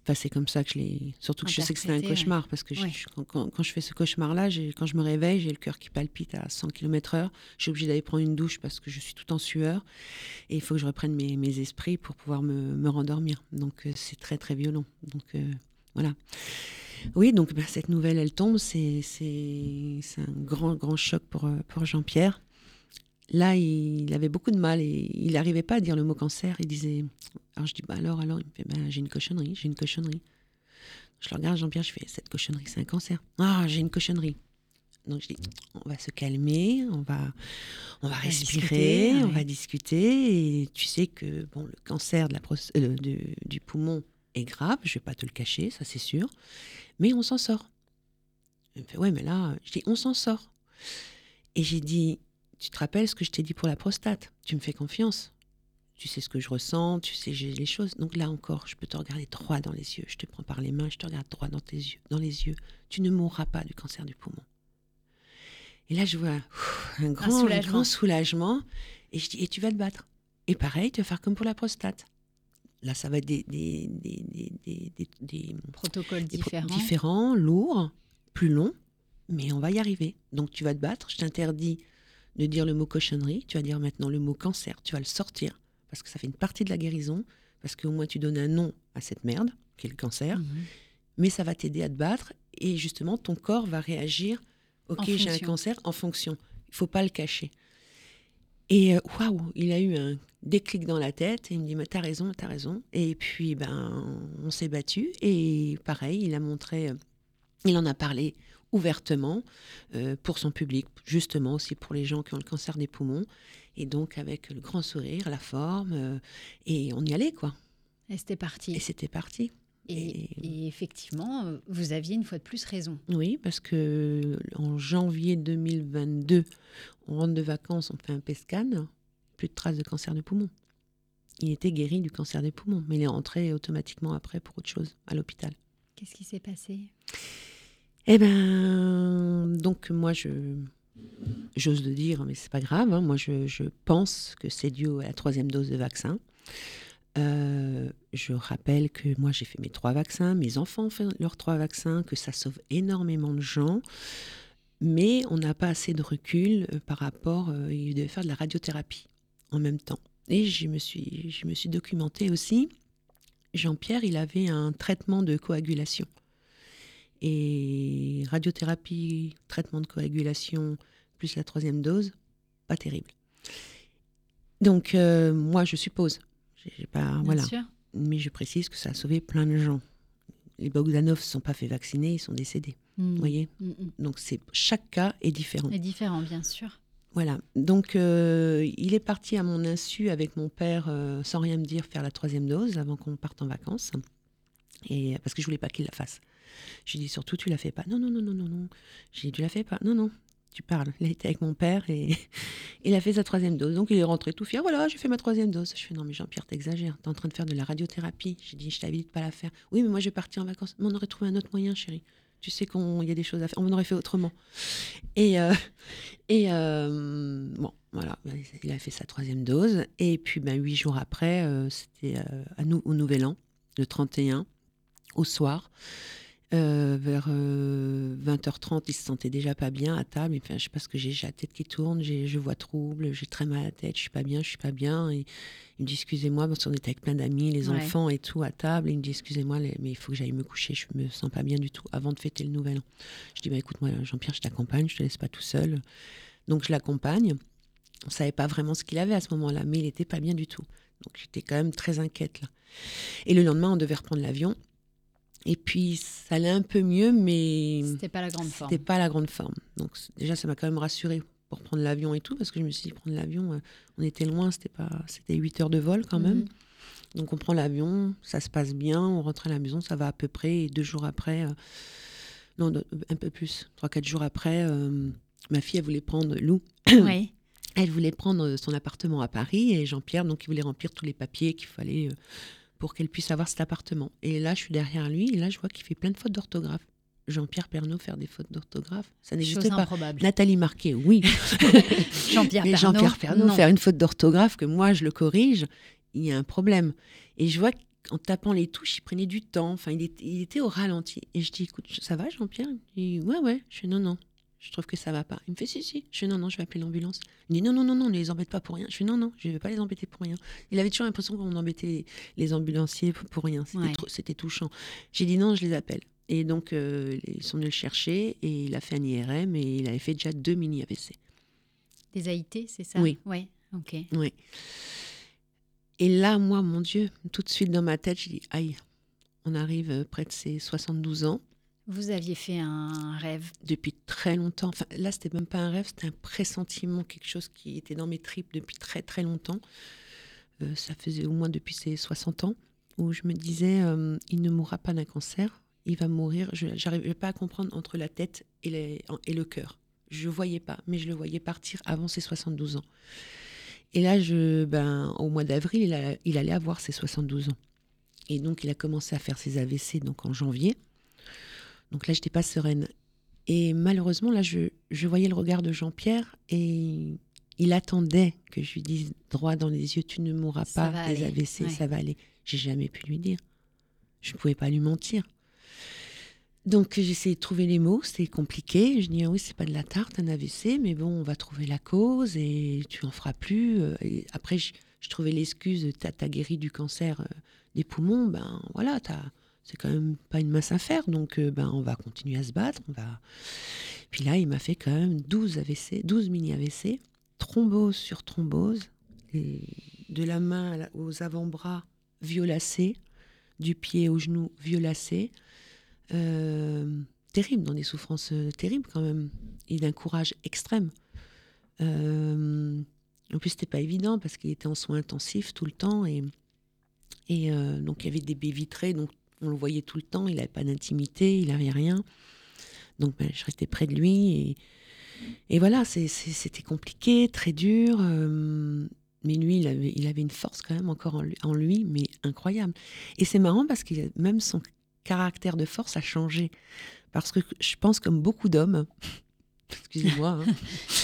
Enfin, c'est comme ça que je l'ai. Surtout que je sais que c'est un cauchemar, parce que quand, je fais ce cauchemar-là, quand je me réveille, j'ai le cœur qui palpite à 100 km/h. Je suis obligée d'aller prendre une douche parce que je suis tout en sueur. Et il faut que je reprenne mes, esprits pour pouvoir me, rendormir. Donc, euh, c'est très, très violent. Donc, euh, voilà. Oui, donc bah, cette nouvelle, elle tombe, c'est un grand, grand choc pour, euh, pour Jean-Pierre. Là, il avait beaucoup de mal et il n'arrivait pas à dire le mot cancer. Il disait. Alors je dis, bah alors, alors, il me fait, bah, j'ai une cochonnerie, j'ai une cochonnerie. Je le regarde, Jean-Pierre, je fais, cette cochonnerie, c'est un cancer. Ah, j'ai une cochonnerie. Donc je dis, on va se calmer, on va, on va respirer, on va discuter. Et tu sais que bon, le cancer de la euh, du, poumon est grave, je vais pas te le cacher, ça c'est sûr. Mais on s'en sort. Il me fait, ouais, mais là, je dis, on s'en sort. Et j'ai dit, tu te rappelles ce que je t'ai dit pour la prostate? Tu me fais confiance tu sais ce que je ressens, tu sais j'ai les choses. Donc là encore, je peux te regarder droit dans les yeux. Je te prends par les mains, je te regarde droit dans tes yeux, dans les yeux. Tu ne mourras pas du cancer du poumon. Et là, je vois un, grand, soulagement. soulagement. Et je dis, et tu vas te battre. Et pareil, tu vas faire comme pour la prostate. Là, ça va être des, des, des, des protocoles différents. différents, lourds, plus longs, mais on va y arriver. Donc tu vas te battre. Je t'interdis de dire le mot cochonnerie. Tu vas dire maintenant le mot cancer. Tu vas le sortir parce que ça fait une partie de la guérison, parce qu'au moins tu donnes un nom à cette merde, qui est le cancer, mhm. mais ça va t'aider à te battre, et justement ton corps va réagir, ok j'ai un cancer, en fonction. Il faut pas le cacher. Et euh, waouh, il a eu un déclic dans la tête, et il me dit, mais t'as raison, t'as raison. Et puis, ben, on s'est battu, et pareil, il a montré, euh, il en a parlé ouvertement euh, pour son public, justement aussi pour les gens qui ont le cancer des poumons. Et donc, avec le grand sourire, la forme, euh, et on y allait, quoi. Et c'était parti. Et c'était parti. Et, effectivement, euh, vous aviez une fois de plus raison. Oui, parce que en janvier 2022, on rentre de vacances, on fait un PESCAN, plus de traces de cancer de poumon. Il était guéri du cancer des poumons, mais il est rentré automatiquement après pour autre chose, à l'hôpital. Qu'est-ce qui s'est passé? Eh ben, donc moi, je, j'ose le dire, mais c'est pas grave. Hein. Moi, je, pense que c'est dû à la troisième dose de vaccin. Euh, je rappelle que moi, j'ai fait mes trois vaccins, mes enfants ont fait leurs trois vaccins, que ça sauve énormément de gens. Mais on n'a pas assez de recul euh, par rapport. Euh, il devait faire de la radiothérapie en même temps. Et je me suis, je me suis documentée aussi. Jean-Pierre, il avait un traitement de coagulation. Et radiothérapie, traitement de coagulation, plus la troisième dose, pas terrible. Donc, moi, je suppose. J'ai pas, voilà. Mais je précise que ça a sauvé plein de gens. Les Bogdanov ne sont pas fait vacciner, ils sont décédés. Vous voyez hmm, hmm. Donc, c'est chaque cas est différent. Est différent, bien sûr. Voilà. Donc, euh, il est parti à mon insu avec mon père, euh, sans rien me dire, faire la troisième dose avant qu'on parte en vacances. Et, parce que je voulais pas qu'il la fasse. J'ai dit surtout, tu la fais pas. Non, non, non, non, non, non. J'ai dit, tu la fais pas. Non, non, tu parles. Il été avec mon père et il a fait sa troisième dose. Donc il est rentré tout fier. Voilà, j'ai fait ma troisième dose. Je fais, non, mais Jean-Pierre, t'exagères. T'es en train de faire de la radiothérapie. J'ai dit, je t'invite pas la faire. Oui, mais moi, je vais partir en vacances. Mais on aurait trouvé un autre moyen, chérie. Tu sais qu'il y a des choses à faire. On aurait fait autrement. Et, euh, et euh, bon, voilà, il a fait sa troisième dose. Et puis, ben, huit jours après, euh, c'était à nous, au Nouvel An, le 31, au soir. Euh, vers 20h30, euh, il se sentait déjà pas bien à table. Et, enfin, je sais pas ce que j'ai, j'ai la tête qui tourne, je vois trouble, j'ai très mal à la tête, je suis pas bien, je suis pas bien. Et il me dit excusez-moi, parce qu'on était avec plein d'amis, les enfants et tout à table. il me dit excusez-moi, mais il faut que j'aille me coucher, je me sens pas bien du tout avant de fêter le nouvel an. Je dis bah écoute moi Jean-Pierre, je t'accompagne, je te laisse pas tout seul. Donc je l'accompagne. On savait pas vraiment ce qu'il avait à ce moment-là, mais il était pas bien du tout. Donc j'étais quand même très inquiète là. Et le lendemain, on devait reprendre l'avion. Et puis, ça allait un peu mieux, mais. C'était pas la grande forme. C'était pas la grande forme. Donc, déjà, ça m'a quand même rassurée pour prendre l'avion et tout, parce que je me suis dit, prendre l'avion, euh, on était loin, c'était pas, c'était 8 heures de vol quand même. Mhm. Donc, on prend l'avion, ça se passe bien, on rentre à la maison, ça va à peu près, et deux jours après, euh, non, un peu plus, trois, quatre jours après, euh, ma fille, elle voulait prendre Lou. Oui. Elle voulait prendre son appartement à Paris et Jean-Pierre, donc, il voulait remplir tous les papiers qu'il fallait pour qu'elle puisse avoir cet appartement. Et là, je suis derrière lui, et là, je vois qu'il fait plein de fautes d'orthographe. Jean-Pierre Pernaud faire des fautes d'orthographe, ça n'existe pas. Improbable. Nathalie Marquet, oui. Jean-Pierre Pernaud, faire une faute d'orthographe que moi je le corrige, il y a un problème. Et je vois qu'en tapant les touches, il prenait du temps. Enfin, il était, il était au ralenti. Et je dis, écoute, ça va, Jean-Pierre? Il dit, ouais, ouais. Je dis, non, non je trouve que ça va pas. Il me fait si, si. Je fais non, non, je vais appeler l'ambulance. Il dit non, non, non, non, ne les embête pas pour rien. Je fais non, non, je ne vais pas les embêter pour rien. Il avait toujours l'impression qu'on embêtait les, ambulanciers pour, rien. C'était touchant. J'ai dit non, je les appelle. Et donc, euh, ils sont venus le chercher et il a fait un IRM et il avait fait déjà deux mini AVC. Des AIT, c'est ça? Oui. Ouais, ok. Oui. Et là, moi, mon Dieu, tout de suite dans ma tête, je dis aïe, on arrive près de ses 72 ans. Vous aviez fait un rêve Depuis très longtemps. Enfin, là, c'était même pas un rêve, c'était un pressentiment, quelque chose qui était dans mes tripes depuis très très longtemps. Euh, ça faisait au moins depuis ses 60 ans, où je me disais, euh, il ne mourra pas d'un cancer, il va mourir. Je n'arrivais pas à comprendre entre la tête et, le cœur. Je ne voyais pas, mais je le voyais partir avant ses 72 ans. Et là, ben, au mois d'avril, il, il, allait avoir ses 72 ans. Et donc, il a commencé à faire ses AVC donc en janvier. Donc là, je n'étais pas sereine. Et malheureusement, là, je, je voyais le regard de Jean-Pierre et il attendait que je lui dise droit dans les yeux, tu ne mourras pas des AVC, ça va aller. J'ai jamais pu lui dire. Je ne pouvais pas lui mentir. Donc j'essayais de trouver les mots, c'était compliqué. Je dis ah oui, c'est pas de la tarte, un AVC, mais bon, on va trouver la cause et tu en feras plus. Et après, je, trouvais l'excuse, tu as, guéri du cancer euh, des poumons, ben voilà, c'est quand même pas une mince affaire, donc euh, ben on va continuer à se battre. On va... Puis là, il m'a fait quand même 12 AVC, 12 mini AVC, thrombose sur thrombose, de la main aux avant-bras violacés, du pied au genou violacé. Euh, terrible, dans des souffrances euh, terribles quand même, et d'un courage extrême. Euh, en plus, c'était pas évident parce qu'il était en soins intensifs tout le temps et, et donc il y avait des baies vitrées, donc on le voyait tout le temps. Il n'avait pas d'intimité, il n'avait rien. Donc ben, je restais près de lui et, voilà, c'était compliqué, très dur. mais lui, il avait, il avait une force quand même encore en lui, en lui mais incroyable. Et c'est marrant parce que même son caractère de force a changé. Parce que je pense comme beaucoup d'hommes, excusez-moi, hein.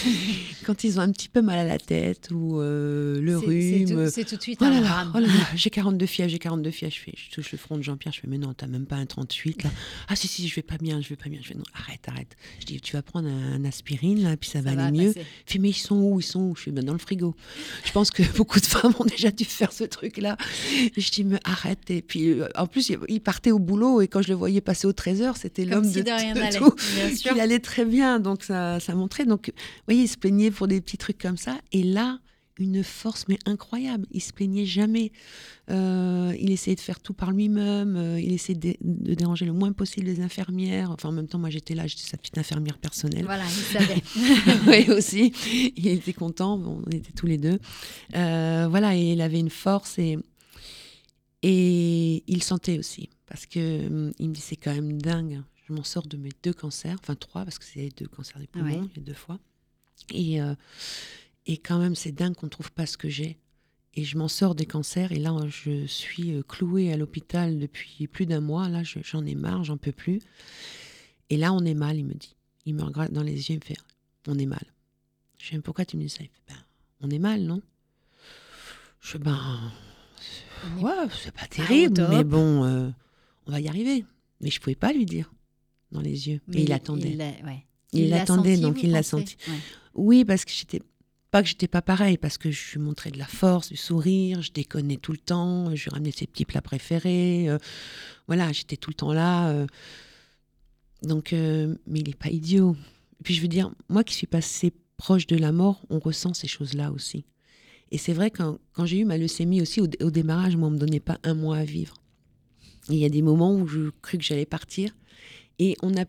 quand ils ont un petit peu mal à la tête ou euh, le rhume. C'est tout, de suite un drame. Oh j'ai 42 fièvres, j'ai 42 fièvres. Je, fais, je touche le front de Jean-Pierre, je fais, mais non, t'as même pas un 38 là. Ah si, si, je vais pas bien, je vais pas bien. Je fais, non, arrête, arrête. Je dis, tu vas prendre un, aspirine là, puis ça, va aller mieux. Il fait, mais ils sont où Ils sont où? Je suis ben, dans le frigo. Je pense que beaucoup de femmes ont déjà dû faire ce truc là. je dis, mais arrête. Et puis euh, en plus, il partait au boulot et quand je le voyais passer au 13h, c'était l'homme de, de, tout. Il allait très bien, donc ça, ça montrait. Donc, vous voyez, il se plaignait pour des petits trucs comme ça. Et là, une force mais incroyable. Il se plaignait jamais. Euh, il essayait de faire tout par lui-même. Euh, il essayait de, déranger le moins possible les infirmières. Enfin, en même temps, moi, j'étais là, j'étais sa petite infirmière personnelle. Voilà, il savait. oui, aussi. Il était content. on était tous les deux. Euh, voilà, et il avait une force et et il sentait aussi parce que hum, il me dit c'est quand même dingue. Je m'en sors de mes deux cancers, enfin trois parce que c'est deux cancers des poumons, les deux fois. Et, euh, et quand même, c'est dingue qu'on ne trouve pas ce que j'ai. Et je m'en sors des cancers. Et là, je suis euh, clouée à l'hôpital depuis plus d'un mois. Là, j'en ai marre, j'en peux plus. Et là, on est mal, il me dit. Il me regarde dans les yeux, il me fait On est mal. Je dis Pourquoi tu me dis ça? Il fait ben, On est mal, non? Je fais Ben. Ouais, c'est pas terrible, mais bon, euh, on va y arriver. Mais je pouvais pas lui dire dans les yeux. et il, attendait. Il l'attendait, donc il l'a senti. Oui, parce que j'étais pas que j'étais pas pareil, parce que je lui montrais de la force, du sourire, je déconnais tout le temps, je lui ramenais ses petits plats préférés. Euh, voilà, j'étais tout le temps là. Euh. donc, euh, mais il n'est pas idiot. Et puis je veux dire, moi qui suis passée proche de la mort, on ressent ces choses-là aussi. Et c'est vrai, quand, quand j'ai eu ma leucémie aussi, au, au démarrage, moi, on ne me donnait pas un mois à vivre. Il y a des moments où je crus que j'allais partir. Et on a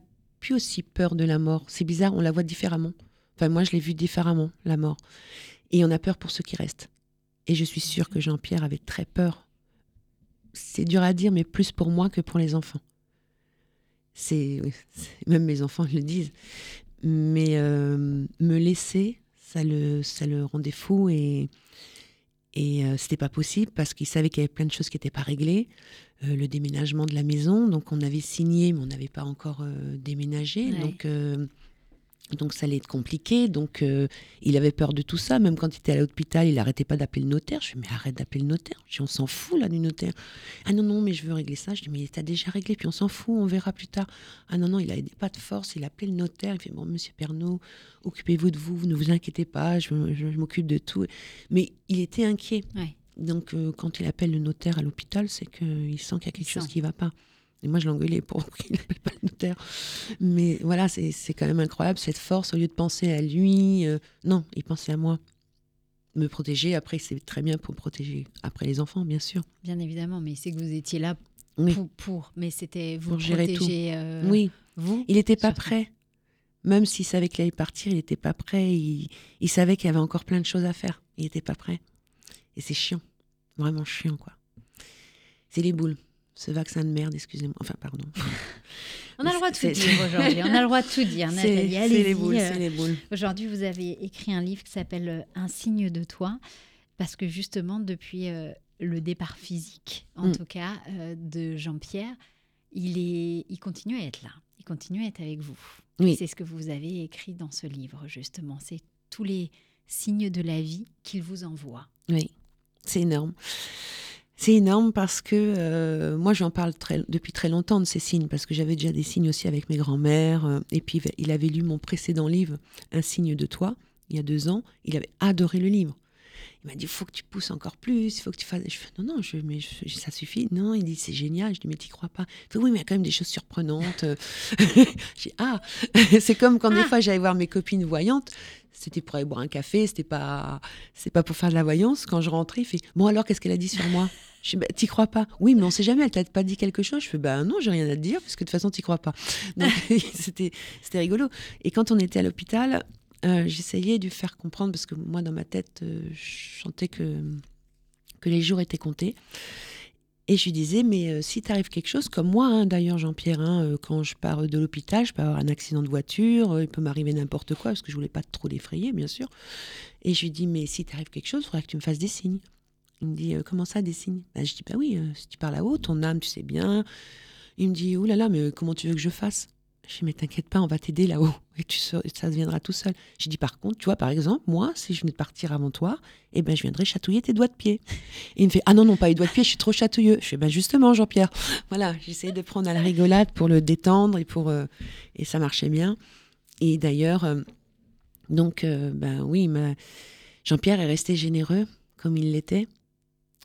aussi peur de la mort. C'est bizarre, on la voit différemment. Enfin, moi, je l'ai vu différemment, la mort. Et on a peur pour ceux qui restent. Et je suis sûre que Jean-Pierre avait très peur. C'est dur à dire, mais plus pour moi que pour les enfants. C'est même mes enfants le disent. Mais euh, me laisser, ça le, ça le rendait fou et, et euh, c'était pas possible parce qu'il savait qu'il y avait plein de choses qui n'étaient pas réglées. Euh, le déménagement de la maison, donc on avait signé, mais on n'avait pas encore euh, déménagé. Donc donc ça allait être compliqué. Donc il avait peur de tout ça. Même quand il était à l'hôpital, il n'arrêtait pas d'appeler le notaire. Je lui mais arrête d'appeler le notaire. Je dis, on s'en fout là du notaire. Ah non, non, mais je veux régler ça. Je dis, mais t'as déjà réglé, puis on s'en fout, on verra plus tard. Ah non, non, il avait pas de force. Il appelait le notaire. Il fait, bon, monsieur Pernaud, occupez-vous de vous, ne vous inquiétez pas, je, m'occupe de tout. Mais il était inquiet. Donc quand il appelle le notaire à l'hôpital, c'est qu'il sent qu'il y a quelque chose qui ne va pas. Et moi, je l'engueulais pour qu'il n'appelle pas le notaire. Mais voilà, c'est quand même incroyable, cette force, au lieu de penser à lui, euh, non, il pensait à moi. Me protéger, après, c'est très bien pour protéger. Après les enfants, bien sûr. Bien évidemment, mais c'est que vous étiez là pour, mais c'était vous pour gérer tout. Euh, oui. vous Il n'était pas prêt. Même s'il savait qu'il allait partir, il n'était pas prêt. Il, il savait qu'il y avait encore plein de choses à faire. Il n'était pas prêt. Et c'est chiant. Vraiment chiant, quoi. C'est les boules. Ce vaccin de merde, excusez-moi. Enfin, pardon. On a le droit de tout dire aujourd'hui. On a le droit de tout dire, Nathalie. C'est les boules, c'est les boules. Aujourd'hui, vous avez écrit un livre qui s'appelle euh, Un signe de toi, parce que justement, depuis euh, le départ physique, en Mm. tout cas, euh, de Jean-Pierre, il, est, il continue à être là. Il continue à être avec vous. Oui. C'est ce que vous avez écrit dans ce livre, justement. C'est tous les signes de la vie qu'il vous envoie. Oui, c'est énorme. C'est énorme parce que euh, moi, j'en parle depuis très longtemps de ces signes, parce que j'avais déjà des signes aussi avec mes grands-mères. euh, et puis, il avait lu mon précédent livre, Un signe de toi, il y a deux ans. Il avait adoré le livre. Il m'a dit, il faut que tu pousses encore plus, il faut que tu fasses... Je fais, non, non, je, mais je- ça suffit. Non, il dit, c'est génial. Je dis, mais tu crois pas Il fait, oui, mais il y a quand même des choses surprenantes. J'ai ah, c'est comme quand des Ah. fois j'allais voir mes copines voyantes. C'était pour aller boire un café, c'était pas, c'est pas pour faire de la voyance. Quand je rentrais, il fait, bon alors, qu'est-ce qu'elle a dit sur moi? Je dis, bah, t'y crois pas Oui, mais on sait jamais, elle t'a pas dit quelque chose Je fais, bah non, j'ai rien à te dire, parce que de toute façon, t'y crois pas. Donc, c'était, c'était rigolo. Et quand on était à l'hôpital, euh, j'essayais de lui faire comprendre, parce que moi, dans ma tête, euh, je sentais que, que les jours étaient comptés. Et je lui disais, mais euh, si t'arrive quelque chose, comme moi, hein, d'ailleurs, Jean-Pierre, hein, quand je pars de l'hôpital, je peux avoir un accident de voiture, il peut m'arriver n'importe quoi, parce que je voulais pas trop l'effrayer, bien sûr. Et je lui dis, mais si t'arrive quelque chose, il faudrait que tu me fasses des signes. Il me dit, comment ça, des signes? Bah, Je dis, bah oui, si tu parles là-haut, ton âme, tu sais bien. Il me dit, oh là là, mais comment tu veux que je fasse? Je dis, mais t'inquiète pas, on va t'aider là-haut, et tu ça viendra tout seul. Je dis, par contre, tu vois, par exemple, moi, si je venais de partir avant toi, eh ben, je viendrais chatouiller tes doigts de pied. Et il me fait, ah non, non, pas les doigts de pied, je suis trop chatouilleux. Je fais, ben justement, Jean-Pierre. Voilà, j'essayais de prendre à la rigolade pour le détendre et pour. euh, et ça marchait bien. Et d'ailleurs, euh, donc, euh, ben oui, Jean-Pierre est resté généreux comme il l'était.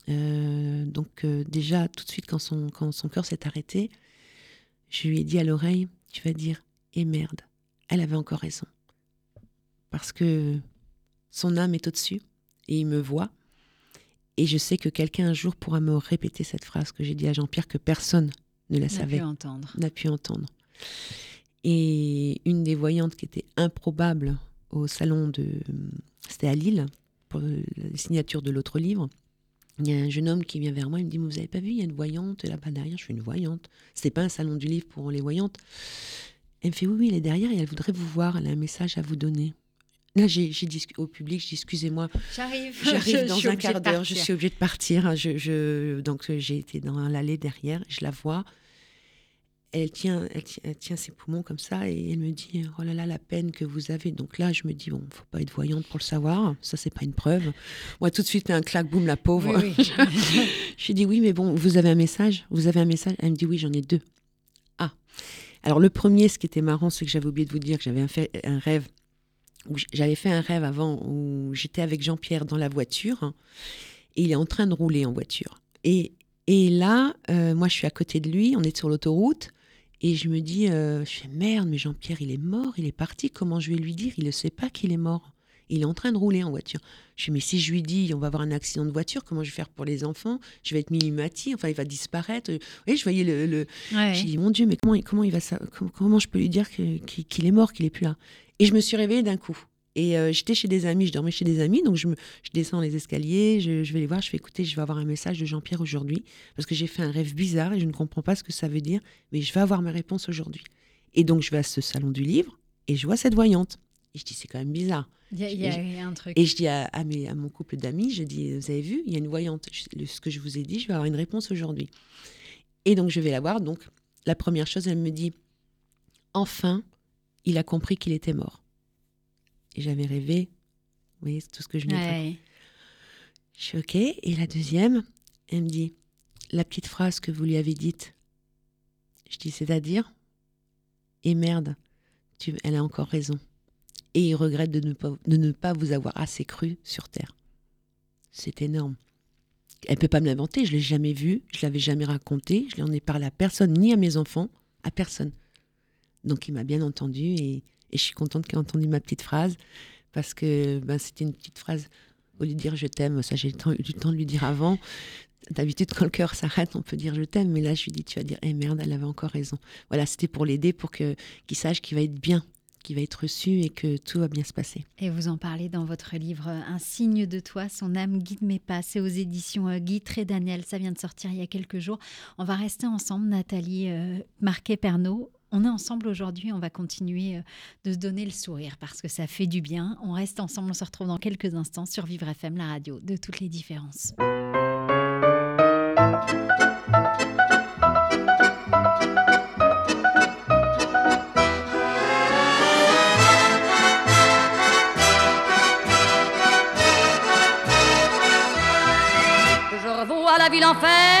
Donc, déjà, tout de suite, quand son, quand son cœur s'est arrêté, je lui ai dit à l'oreille, tu vas dire, et merde, elle avait encore raison. Parce que son âme est au-dessus et il me voit. Et je sais que quelqu'un un jour pourra me répéter cette phrase que j'ai dit à Jean-Pierre que personne ne la savait, pu entendre. n'a pu entendre. Et une des voyantes qui était improbable au salon de. C'était à Lille, pour la signature de l'autre livre. Il y a un jeune homme qui vient vers moi, il me dit Mais Vous avez pas vu, il y a une voyante là-bas derrière. Je suis une voyante. C'était pas un salon du livre pour les voyantes. Elle me fait Oui, oui, elle est derrière et elle voudrait vous voir. Elle a un message à vous donner. Là, j'ai j'ai dit au public, je dis Excusez-moi, J'arrive. J'arrive dans un quart d'heure, je suis obligée de partir. Je, je- donc j'ai été dans l'allée derrière, je la vois. Elle tient, elle, tient, elle tient ses poumons comme ça et elle me dit Oh là là, la peine que vous avez. Donc là, je me dis Bon, faut pas être voyante pour le savoir. Ça, c'est pas une preuve. Moi, tout de suite, un claque, boum, la pauvre. Oui, oui. Je lui dis oui, mais bon, vous avez un message Vous avez un message Elle me dit oui, j'en ai deux. Ah. Alors le premier, ce qui était marrant, c'est que j'avais oublié de vous dire que j'avais un, fait- un rêve. J'avais fait un rêve avant où j'étais avec Jean-Pierre dans la voiture hein, et il est en train de rouler en voiture. Et, et là, euh, moi, je suis à côté de lui, on est sur l'autoroute. Et je me dis, euh, je fais merde, mais Jean-Pierre, il est mort, il est parti. Comment je vais lui dire? Il ne sait pas qu'il est mort. Il est en train de rouler en voiture. Je fais, mais si je lui dis, on va avoir un accident de voiture, comment je vais faire pour les enfants? Je vais être mimimati, enfin, il va disparaître. Voyez, je voyais le. le- Ouais. J'ai dit, mon Dieu, mais comment, comment il va comment, comment je peux lui dire qu'il est mort, qu'il est plus là? Et je me suis réveillée d'un coup. Et euh, j'étais chez des amis, je dormais chez des amis, donc je, me, je descends les escaliers, je, je vais les voir, je fais écouter, je vais avoir un message de Jean-Pierre aujourd'hui, parce que j'ai fait un rêve bizarre et je ne comprends pas ce que ça veut dire, mais je vais avoir ma réponse aujourd'hui. Et donc je vais à ce salon du livre et je vois cette voyante. Et je dis, c'est quand même bizarre. Il y a, il y a- il y a un truc. Et je dis à, à mes- à mon couple d'amis, je dis, vous avez vu, il y a une voyante. Je- ce que je vous ai dit, je vais avoir une réponse aujourd'hui. Et donc je vais la voir. Donc la première chose, elle me dit, enfin, il a compris qu'il était mort. Et j'avais rêvé. Vous voyez, c'est tout ce que je faire. Ouais. Je suis OK. Et la deuxième, elle me dit, la petite phrase que vous lui avez dite. Je dis, c'est-à-dire Et merde, tu, elle a encore raison. Et il regrette de ne, pas, de ne pas vous avoir assez cru sur Terre. C'est énorme. Elle peut pas me l'inventer, je l'ai jamais vu, je l'avais jamais raconté, je n'en ai parlé à personne, ni à mes enfants, à personne. Donc il m'a bien entendu et, et je suis contente qu'il ait entendu ma petite phrase parce que ben, c'était une petite phrase au lieu de dire je t'aime, ça j'ai eu le temps de lui dire avant. D'habitude, quand le cœur s'arrête, on peut dire je t'aime, mais là, je lui dis, tu vas dire, eh merde, elle avait encore raison. Voilà, c'était pour l'aider, pour que qu'il sache qu'il va être bien, qu'il va être reçu et que tout va bien se passer. Et vous en parlez dans votre livre Un signe de toi, son âme guide mes pas. C'est aux éditions euh, Guy et Daniel. Ça vient de sortir il y a quelques jours. On va rester ensemble, Nathalie euh, Marquet-Pernot. On est ensemble aujourd'hui, on va continuer euh, de se donner le sourire parce que ça fait du bien. On reste ensemble, on se retrouve dans quelques instants sur Vivre FM, la radio de toutes les différences. la ville en délire,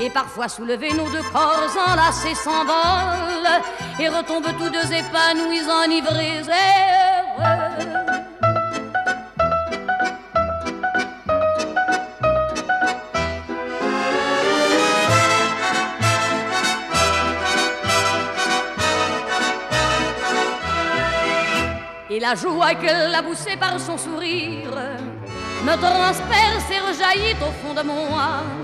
et parfois soulevés, nos deux corps enlacés s'envolent et retombent tous deux épanouis, enivrés et heureux. Et la joie qu'elle a poussée par son sourire me transperce et rejaillit au fond de mon âme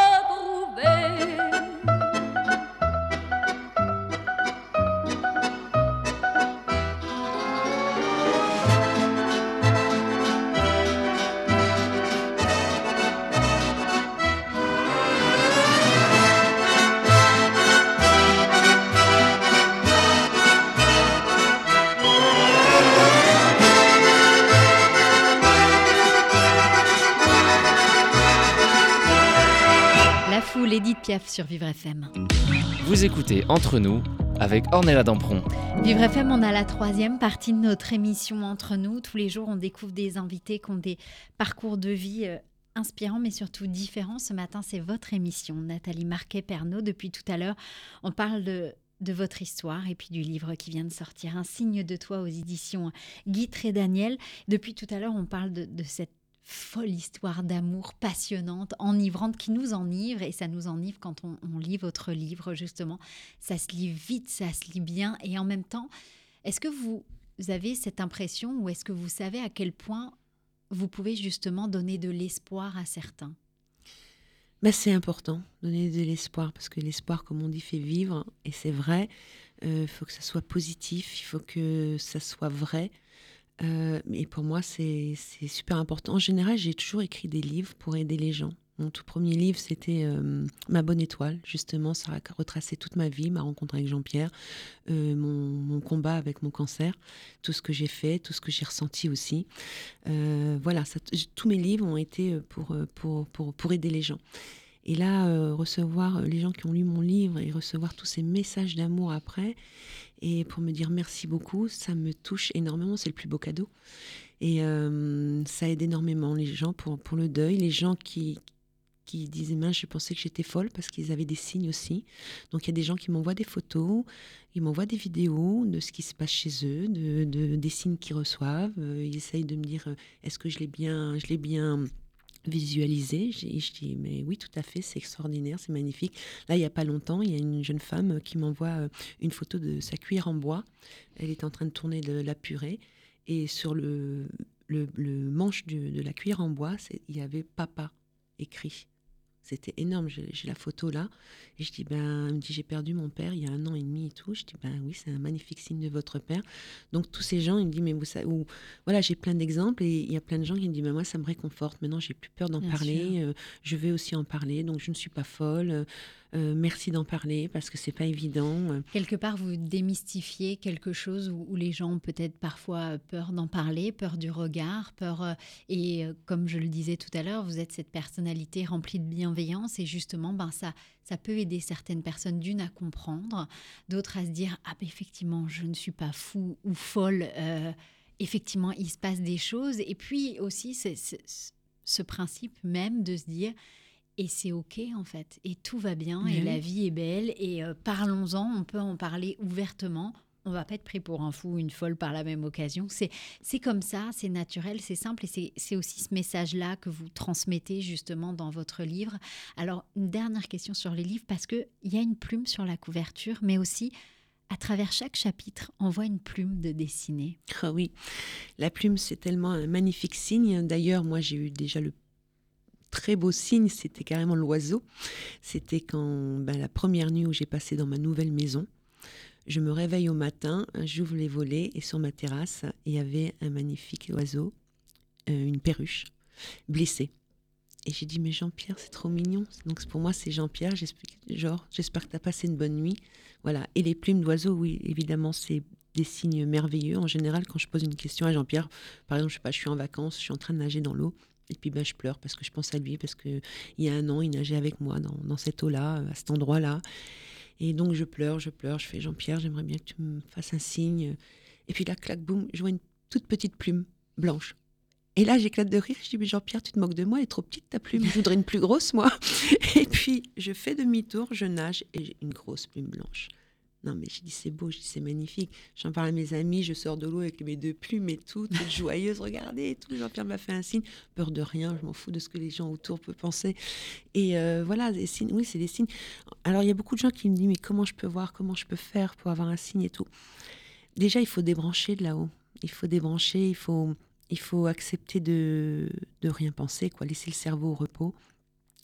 L'édite Piaf sur Vivre FM. Vous écoutez Entre nous avec Ornella Dampron. Vivre FM, on a la troisième partie de notre émission Entre nous. Tous les jours, on découvre des invités qui ont des parcours de vie euh, inspirants, mais surtout différents. Ce matin, c'est votre émission, Nathalie Marquet-Pernot. Depuis tout à l'heure, on parle de de votre histoire et puis du livre qui vient de sortir, Un signe de toi aux éditions Guy et Daniel. Depuis tout à l'heure, on parle de, de cette folle histoire d'amour passionnante, enivrante, qui nous enivre, et ça nous enivre quand on, lit votre livre, justement. Ça se lit vite, ça se lit bien, et en même temps, est-ce que vous avez cette impression, ou est-ce que vous savez à quel point vous pouvez justement donner de l'espoir à certains? Ben, C'est important, donner de l'espoir, parce que l'espoir, comme on dit, fait vivre, et c'est vrai, il euh, faut que ça soit positif, il faut que ça soit vrai. Euh, et pour moi, c'est super important. En général, j'ai toujours écrit des livres pour aider les gens. Mon tout premier livre, c'était euh, Ma bonne étoile, justement, ça a retracé toute ma vie, ma rencontre avec Jean-Pierre, euh, mon, combat avec mon cancer, tout ce que j'ai fait, tout ce que j'ai ressenti aussi. voilà, tous mes livres ont été pour, pour, pour aider les gens. Et là, recevoir les gens qui ont lu mon livre et recevoir tous ces messages d'amour après, et pour me dire merci beaucoup, ça me touche énormément, c'est le plus beau cadeau. Et euh, ça aide énormément les gens pour, pour le deuil, les gens qui, qui disaient mince, je pensais que j'étais folle parce qu'ils avaient des signes aussi. Donc il y a des gens qui m'envoient des photos, ils m'envoient des vidéos de ce qui se passe chez eux, de, des signes qu'ils reçoivent. Euh, ils essayent de me dire euh, est-ce que je l'ai bien, je l'ai bien visualisé. Je, dis mais oui, tout à fait, c'est extraordinaire, c'est magnifique. Là, il n'y a pas longtemps, il y a une jeune femme qui m'envoie une photo de sa cuillère en bois. Elle est en train de tourner de la purée et sur le, le, manche de la cuillère en bois, il y avait papa écrit. C'était énorme, j'ai la photo là. Et je dis, ben, elle me dit, j'ai perdu mon père il y a un an et demi et tout. Je dis, ben oui, c'est un magnifique signe de votre père. Donc tous ces gens, ils me disent, mais vous savez, ou, voilà, j'ai plein d'exemples et il y a plein de gens qui me disent, ben moi, ça me réconforte. Maintenant, j'ai plus peur d'en parler. Euh, je vais aussi en parler, donc je ne suis pas folle. Euh, merci d'en parler parce que c'est pas évident. Euh. Quelque part, vous démystifiez quelque chose où, les gens ont peut-être parfois peur d'en parler, peur du regard, peur. Euh, et comme je le disais tout à l'heure, vous êtes cette personnalité remplie de bienveillance et justement, ben ça, ça peut aider certaines personnes d'une à comprendre, d'autres à se dire ah ben effectivement, je ne suis pas fou ou folle. effectivement, il se passe des choses. Et puis aussi, c'est ce principe même de se dire et c'est OK en fait. Et tout va bien et la vie est belle. Et euh, parlons-en, on peut en parler ouvertement. On va pas être pris pour un fou ou une folle par la même occasion. C'est comme ça, c'est naturel, c'est simple. Et c'est aussi ce message-là que vous transmettez justement dans votre livre. Alors, une dernière question sur les livres, parce qu'il y a une plume sur la couverture, mais aussi à travers chaque chapitre, on voit une plume de dessinée. Ah oui, la plume, c'est tellement un magnifique signe. D'ailleurs, moi, j'ai eu déjà le très beau signe, c'était carrément l'oiseau. C'était quand ben, la première nuit où j'ai passé dans ma nouvelle maison. Je me réveille au matin, j'ouvre les volets et sur ma terrasse, il y avait un magnifique oiseau, euh, une perruche, blessée. Et j'ai dit, mais Jean-Pierre, c'est trop mignon. Donc pour moi, c'est Jean-Pierre. Genre, j'espère que tu as passé une bonne nuit. Voilà. Et les plumes d'oiseau, oui, évidemment, c'est des signes merveilleux. En général, quand je pose une question à Jean-Pierre, par exemple, je sais pas, je suis en vacances, je suis en train de nager dans l'eau, et puis ben, je pleure parce que je pense à lui, parce qu'il y a un an, il nageait avec moi dans, dans cette eau-là, à cet endroit-là. Et donc je pleure, je pleure, je fais Jean-Pierre, j'aimerais bien que tu me fasses un signe. Et puis là, clac, boum, je vois une toute petite plume blanche. Et là, j'éclate de rire. Je dis, mais Jean-Pierre, tu te moques de moi, elle est trop petite ta plume. Je voudrais une plus grosse, moi. Et puis, je fais demi-tour, je nage et j'ai une grosse plume blanche. Non, mais je dis c'est beau, je dis c'est magnifique. J'en parle à mes amis, je sors de l'eau avec mes deux plumes et tout, toute joyeuse, regardez et tout. Jean-Pierre m'a fait un signe, peur de rien, je m'en fous de ce que les gens autour peuvent penser. Et euh, voilà, des signes, oui, c'est des signes. Alors il y a beaucoup de gens qui me disent mais comment je peux voir, comment je peux faire pour avoir un signe et tout? Déjà, il faut débrancher de là-haut. Il faut débrancher, il faut, il faut accepter de, de rien penser, quoi, laisser le cerveau au repos.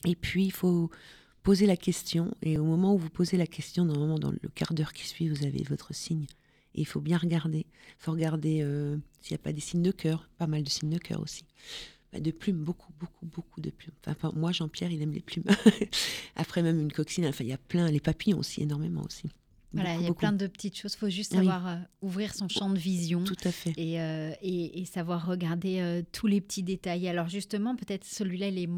Et puis, il faut posez la question, et au moment où vous posez la question, normalement dans le quart d'heure qui suit, vous avez votre signe. Et il faut bien regarder. Il faut regarder euh, s'il n'y a pas des signes de cœur, pas mal de signes de cœur aussi. Bah, de plumes, beaucoup, beaucoup, beaucoup de plumes. Enfin, moi, Jean-Pierre, il aime les plumes. Après, même une coquine, enfin, il y a plein, les papillons aussi, énormément aussi. Voilà, il y a plein de petites choses. Il faut juste savoir euh, ouvrir son champ de vision. Tout à fait. Et, euh, et, savoir regarder tous les petits détails. Alors justement, peut-être celui-là, il est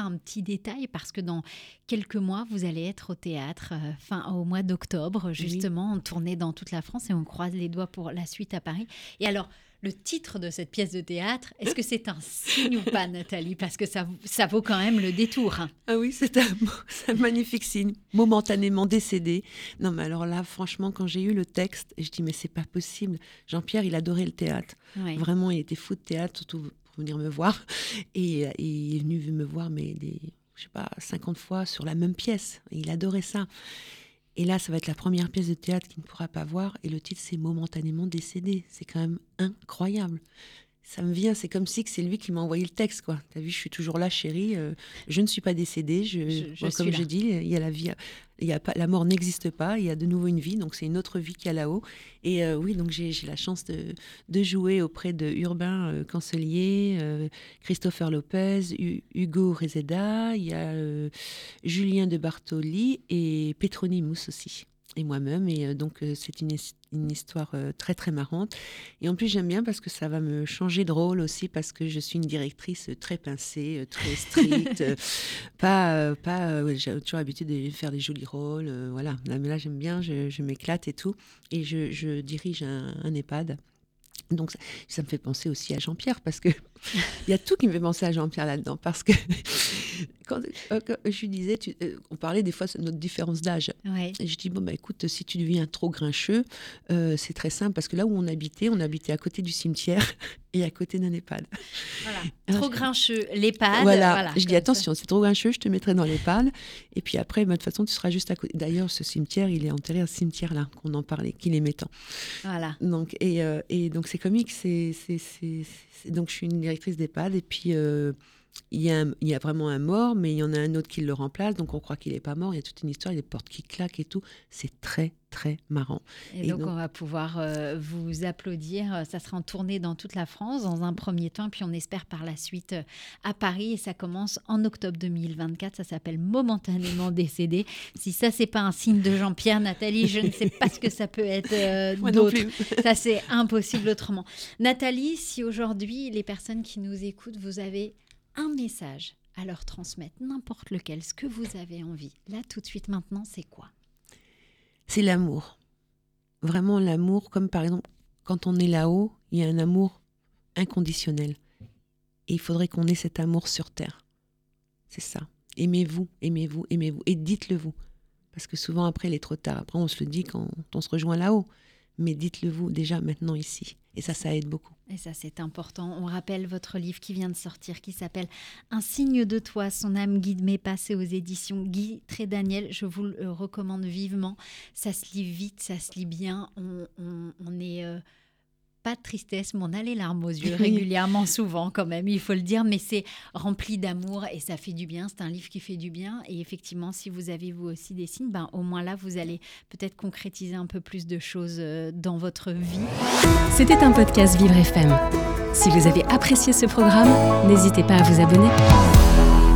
un petit détail parce que dans quelques mois, vous allez être au théâtre euh, fin au mois d'octobre, justement, on tournait dans toute la France et on croise les doigts pour la suite à Paris. Et alors, le titre de cette pièce de théâtre, est-ce que c'est un signe ou pas, Nathalie? Parce que ça, ça vaut quand même le détour. Hein. Ah oui, c'est un, un, magnifique signe. Momentanément décédé. Non, mais alors là, franchement, quand j'ai eu le texte, je dis, mais c'est pas possible. Jean-Pierre, il adorait le théâtre. Vraiment, il était fou de théâtre, surtout venir me voir. Et, il est venu me voir, mais des, je sais pas, 50 fois sur la même pièce. il adorait ça. Et là, ça va être la première pièce de théâtre qu'il ne pourra pas voir. Et le titre, c'est Momentanément décédé. C'est quand même incroyable ça me vient, c'est comme si c'est lui qui m'a envoyé le texte, quoi. T'as vu, je suis toujours là, chérie. Euh, je ne suis pas décédée. Je, comme je dis, il y a la vie, il y a pas, la mort n'existe pas. Il y a de nouveau une vie, donc c'est une autre vie qui a là-haut. Et euh, oui, donc j'ai la chance de, de, jouer auprès de Urbain euh, Cancelier, Christopher Lopez, Hugo Rezeda, il y a Julien de Bartoli et Petronimus aussi et moi-même. Et donc, c'est une, une histoire euh, très très marrante. Et en plus j'aime bien parce que ça va me changer de rôle aussi parce que je suis une directrice très pincée, euh, très stricte, euh, pas pas j'ai toujours l'habitude de faire des jolis rôles, voilà. mais là j'aime bien, je, m'éclate et tout. Et je, je dirige un, un EHPAD. Donc ça, ça, me fait penser aussi à Jean-Pierre parce que il y a tout qui me fait penser à Jean-Pierre là-dedans parce que quand, euh, je lui disais, euh, on parlait des fois de notre différence d'âge. Et je dis, bon, bah, écoute, si tu deviens trop grincheux, euh, c'est très simple, parce que là où on habitait, on habitait à côté du cimetière et à côté d'un EHPAD. Voilà. trop grincheux, l'EHPAD. Voilà. je dis, attention, c'est trop grincheux, je te mettrai dans l'EHPAD. Et puis après, bah, de toute façon, tu seras juste à côté. D'ailleurs, ce cimetière, il est enterré à ce cimetière-là, qu'on en parlait, qu'il est mettant. Voilà. Donc, et, et donc, c'est comique. C'est, donc, je suis une directrice d'EHPAD. Et puis, il y, a il y, a vraiment un mort, mais il y en a un autre qui le remplace, donc on croit qu'il n'est pas mort. Il y a toute une histoire, il y a des portes qui claquent et tout. C'est très, très marrant. Et, donc, on va pouvoir euh, vous applaudir. Ça sera en tournée dans toute la France dans un premier temps, puis on espère par la suite euh, à Paris. Et ça commence en octobre 2024. Ça s'appelle Momentanément décédé. Si ça, c'est pas un signe de Jean-Pierre, Nathalie, je ne sais pas ce que ça peut être euh, d'autre. Ça, c'est impossible autrement. Nathalie, si aujourd'hui, les personnes qui nous écoutent, vous avez un message à leur transmettre, n'importe lequel, ce que vous avez envie. Là, tout de suite, maintenant, c'est quoi? C'est l'amour. Vraiment l'amour, comme par exemple, quand on est là-haut, il y a un amour inconditionnel. Et il faudrait qu'on ait cet amour sur Terre. C'est ça. Aimez-vous, aimez-vous, aimez-vous. Et dites-le vous. Parce que souvent, après, il est trop tard. Après, on se le dit quand on se rejoint là-haut mais dites-le vous déjà maintenant ici. Et ça, ça aide beaucoup. Et ça, c'est important. On rappelle votre livre qui vient de sortir, qui s'appelle Un signe de toi, son âme guide mes passés aux éditions Guy Trédaniel. Je vous le recommande vivement. Ça se lit vite, ça se lit bien. On, est... Euh, pas de tristesse, mais on a les larmes aux yeux régulièrement, souvent quand même, il faut le dire, mais c'est rempli d'amour et ça fait du bien. C'est un livre qui fait du bien. Et effectivement, si vous avez vous aussi des signes, ben, au moins là, vous allez peut-être concrétiser un peu plus de choses euh, dans votre vie. C'était un podcast Vivre FM. Si vous avez apprécié ce programme, n'hésitez pas à vous abonner.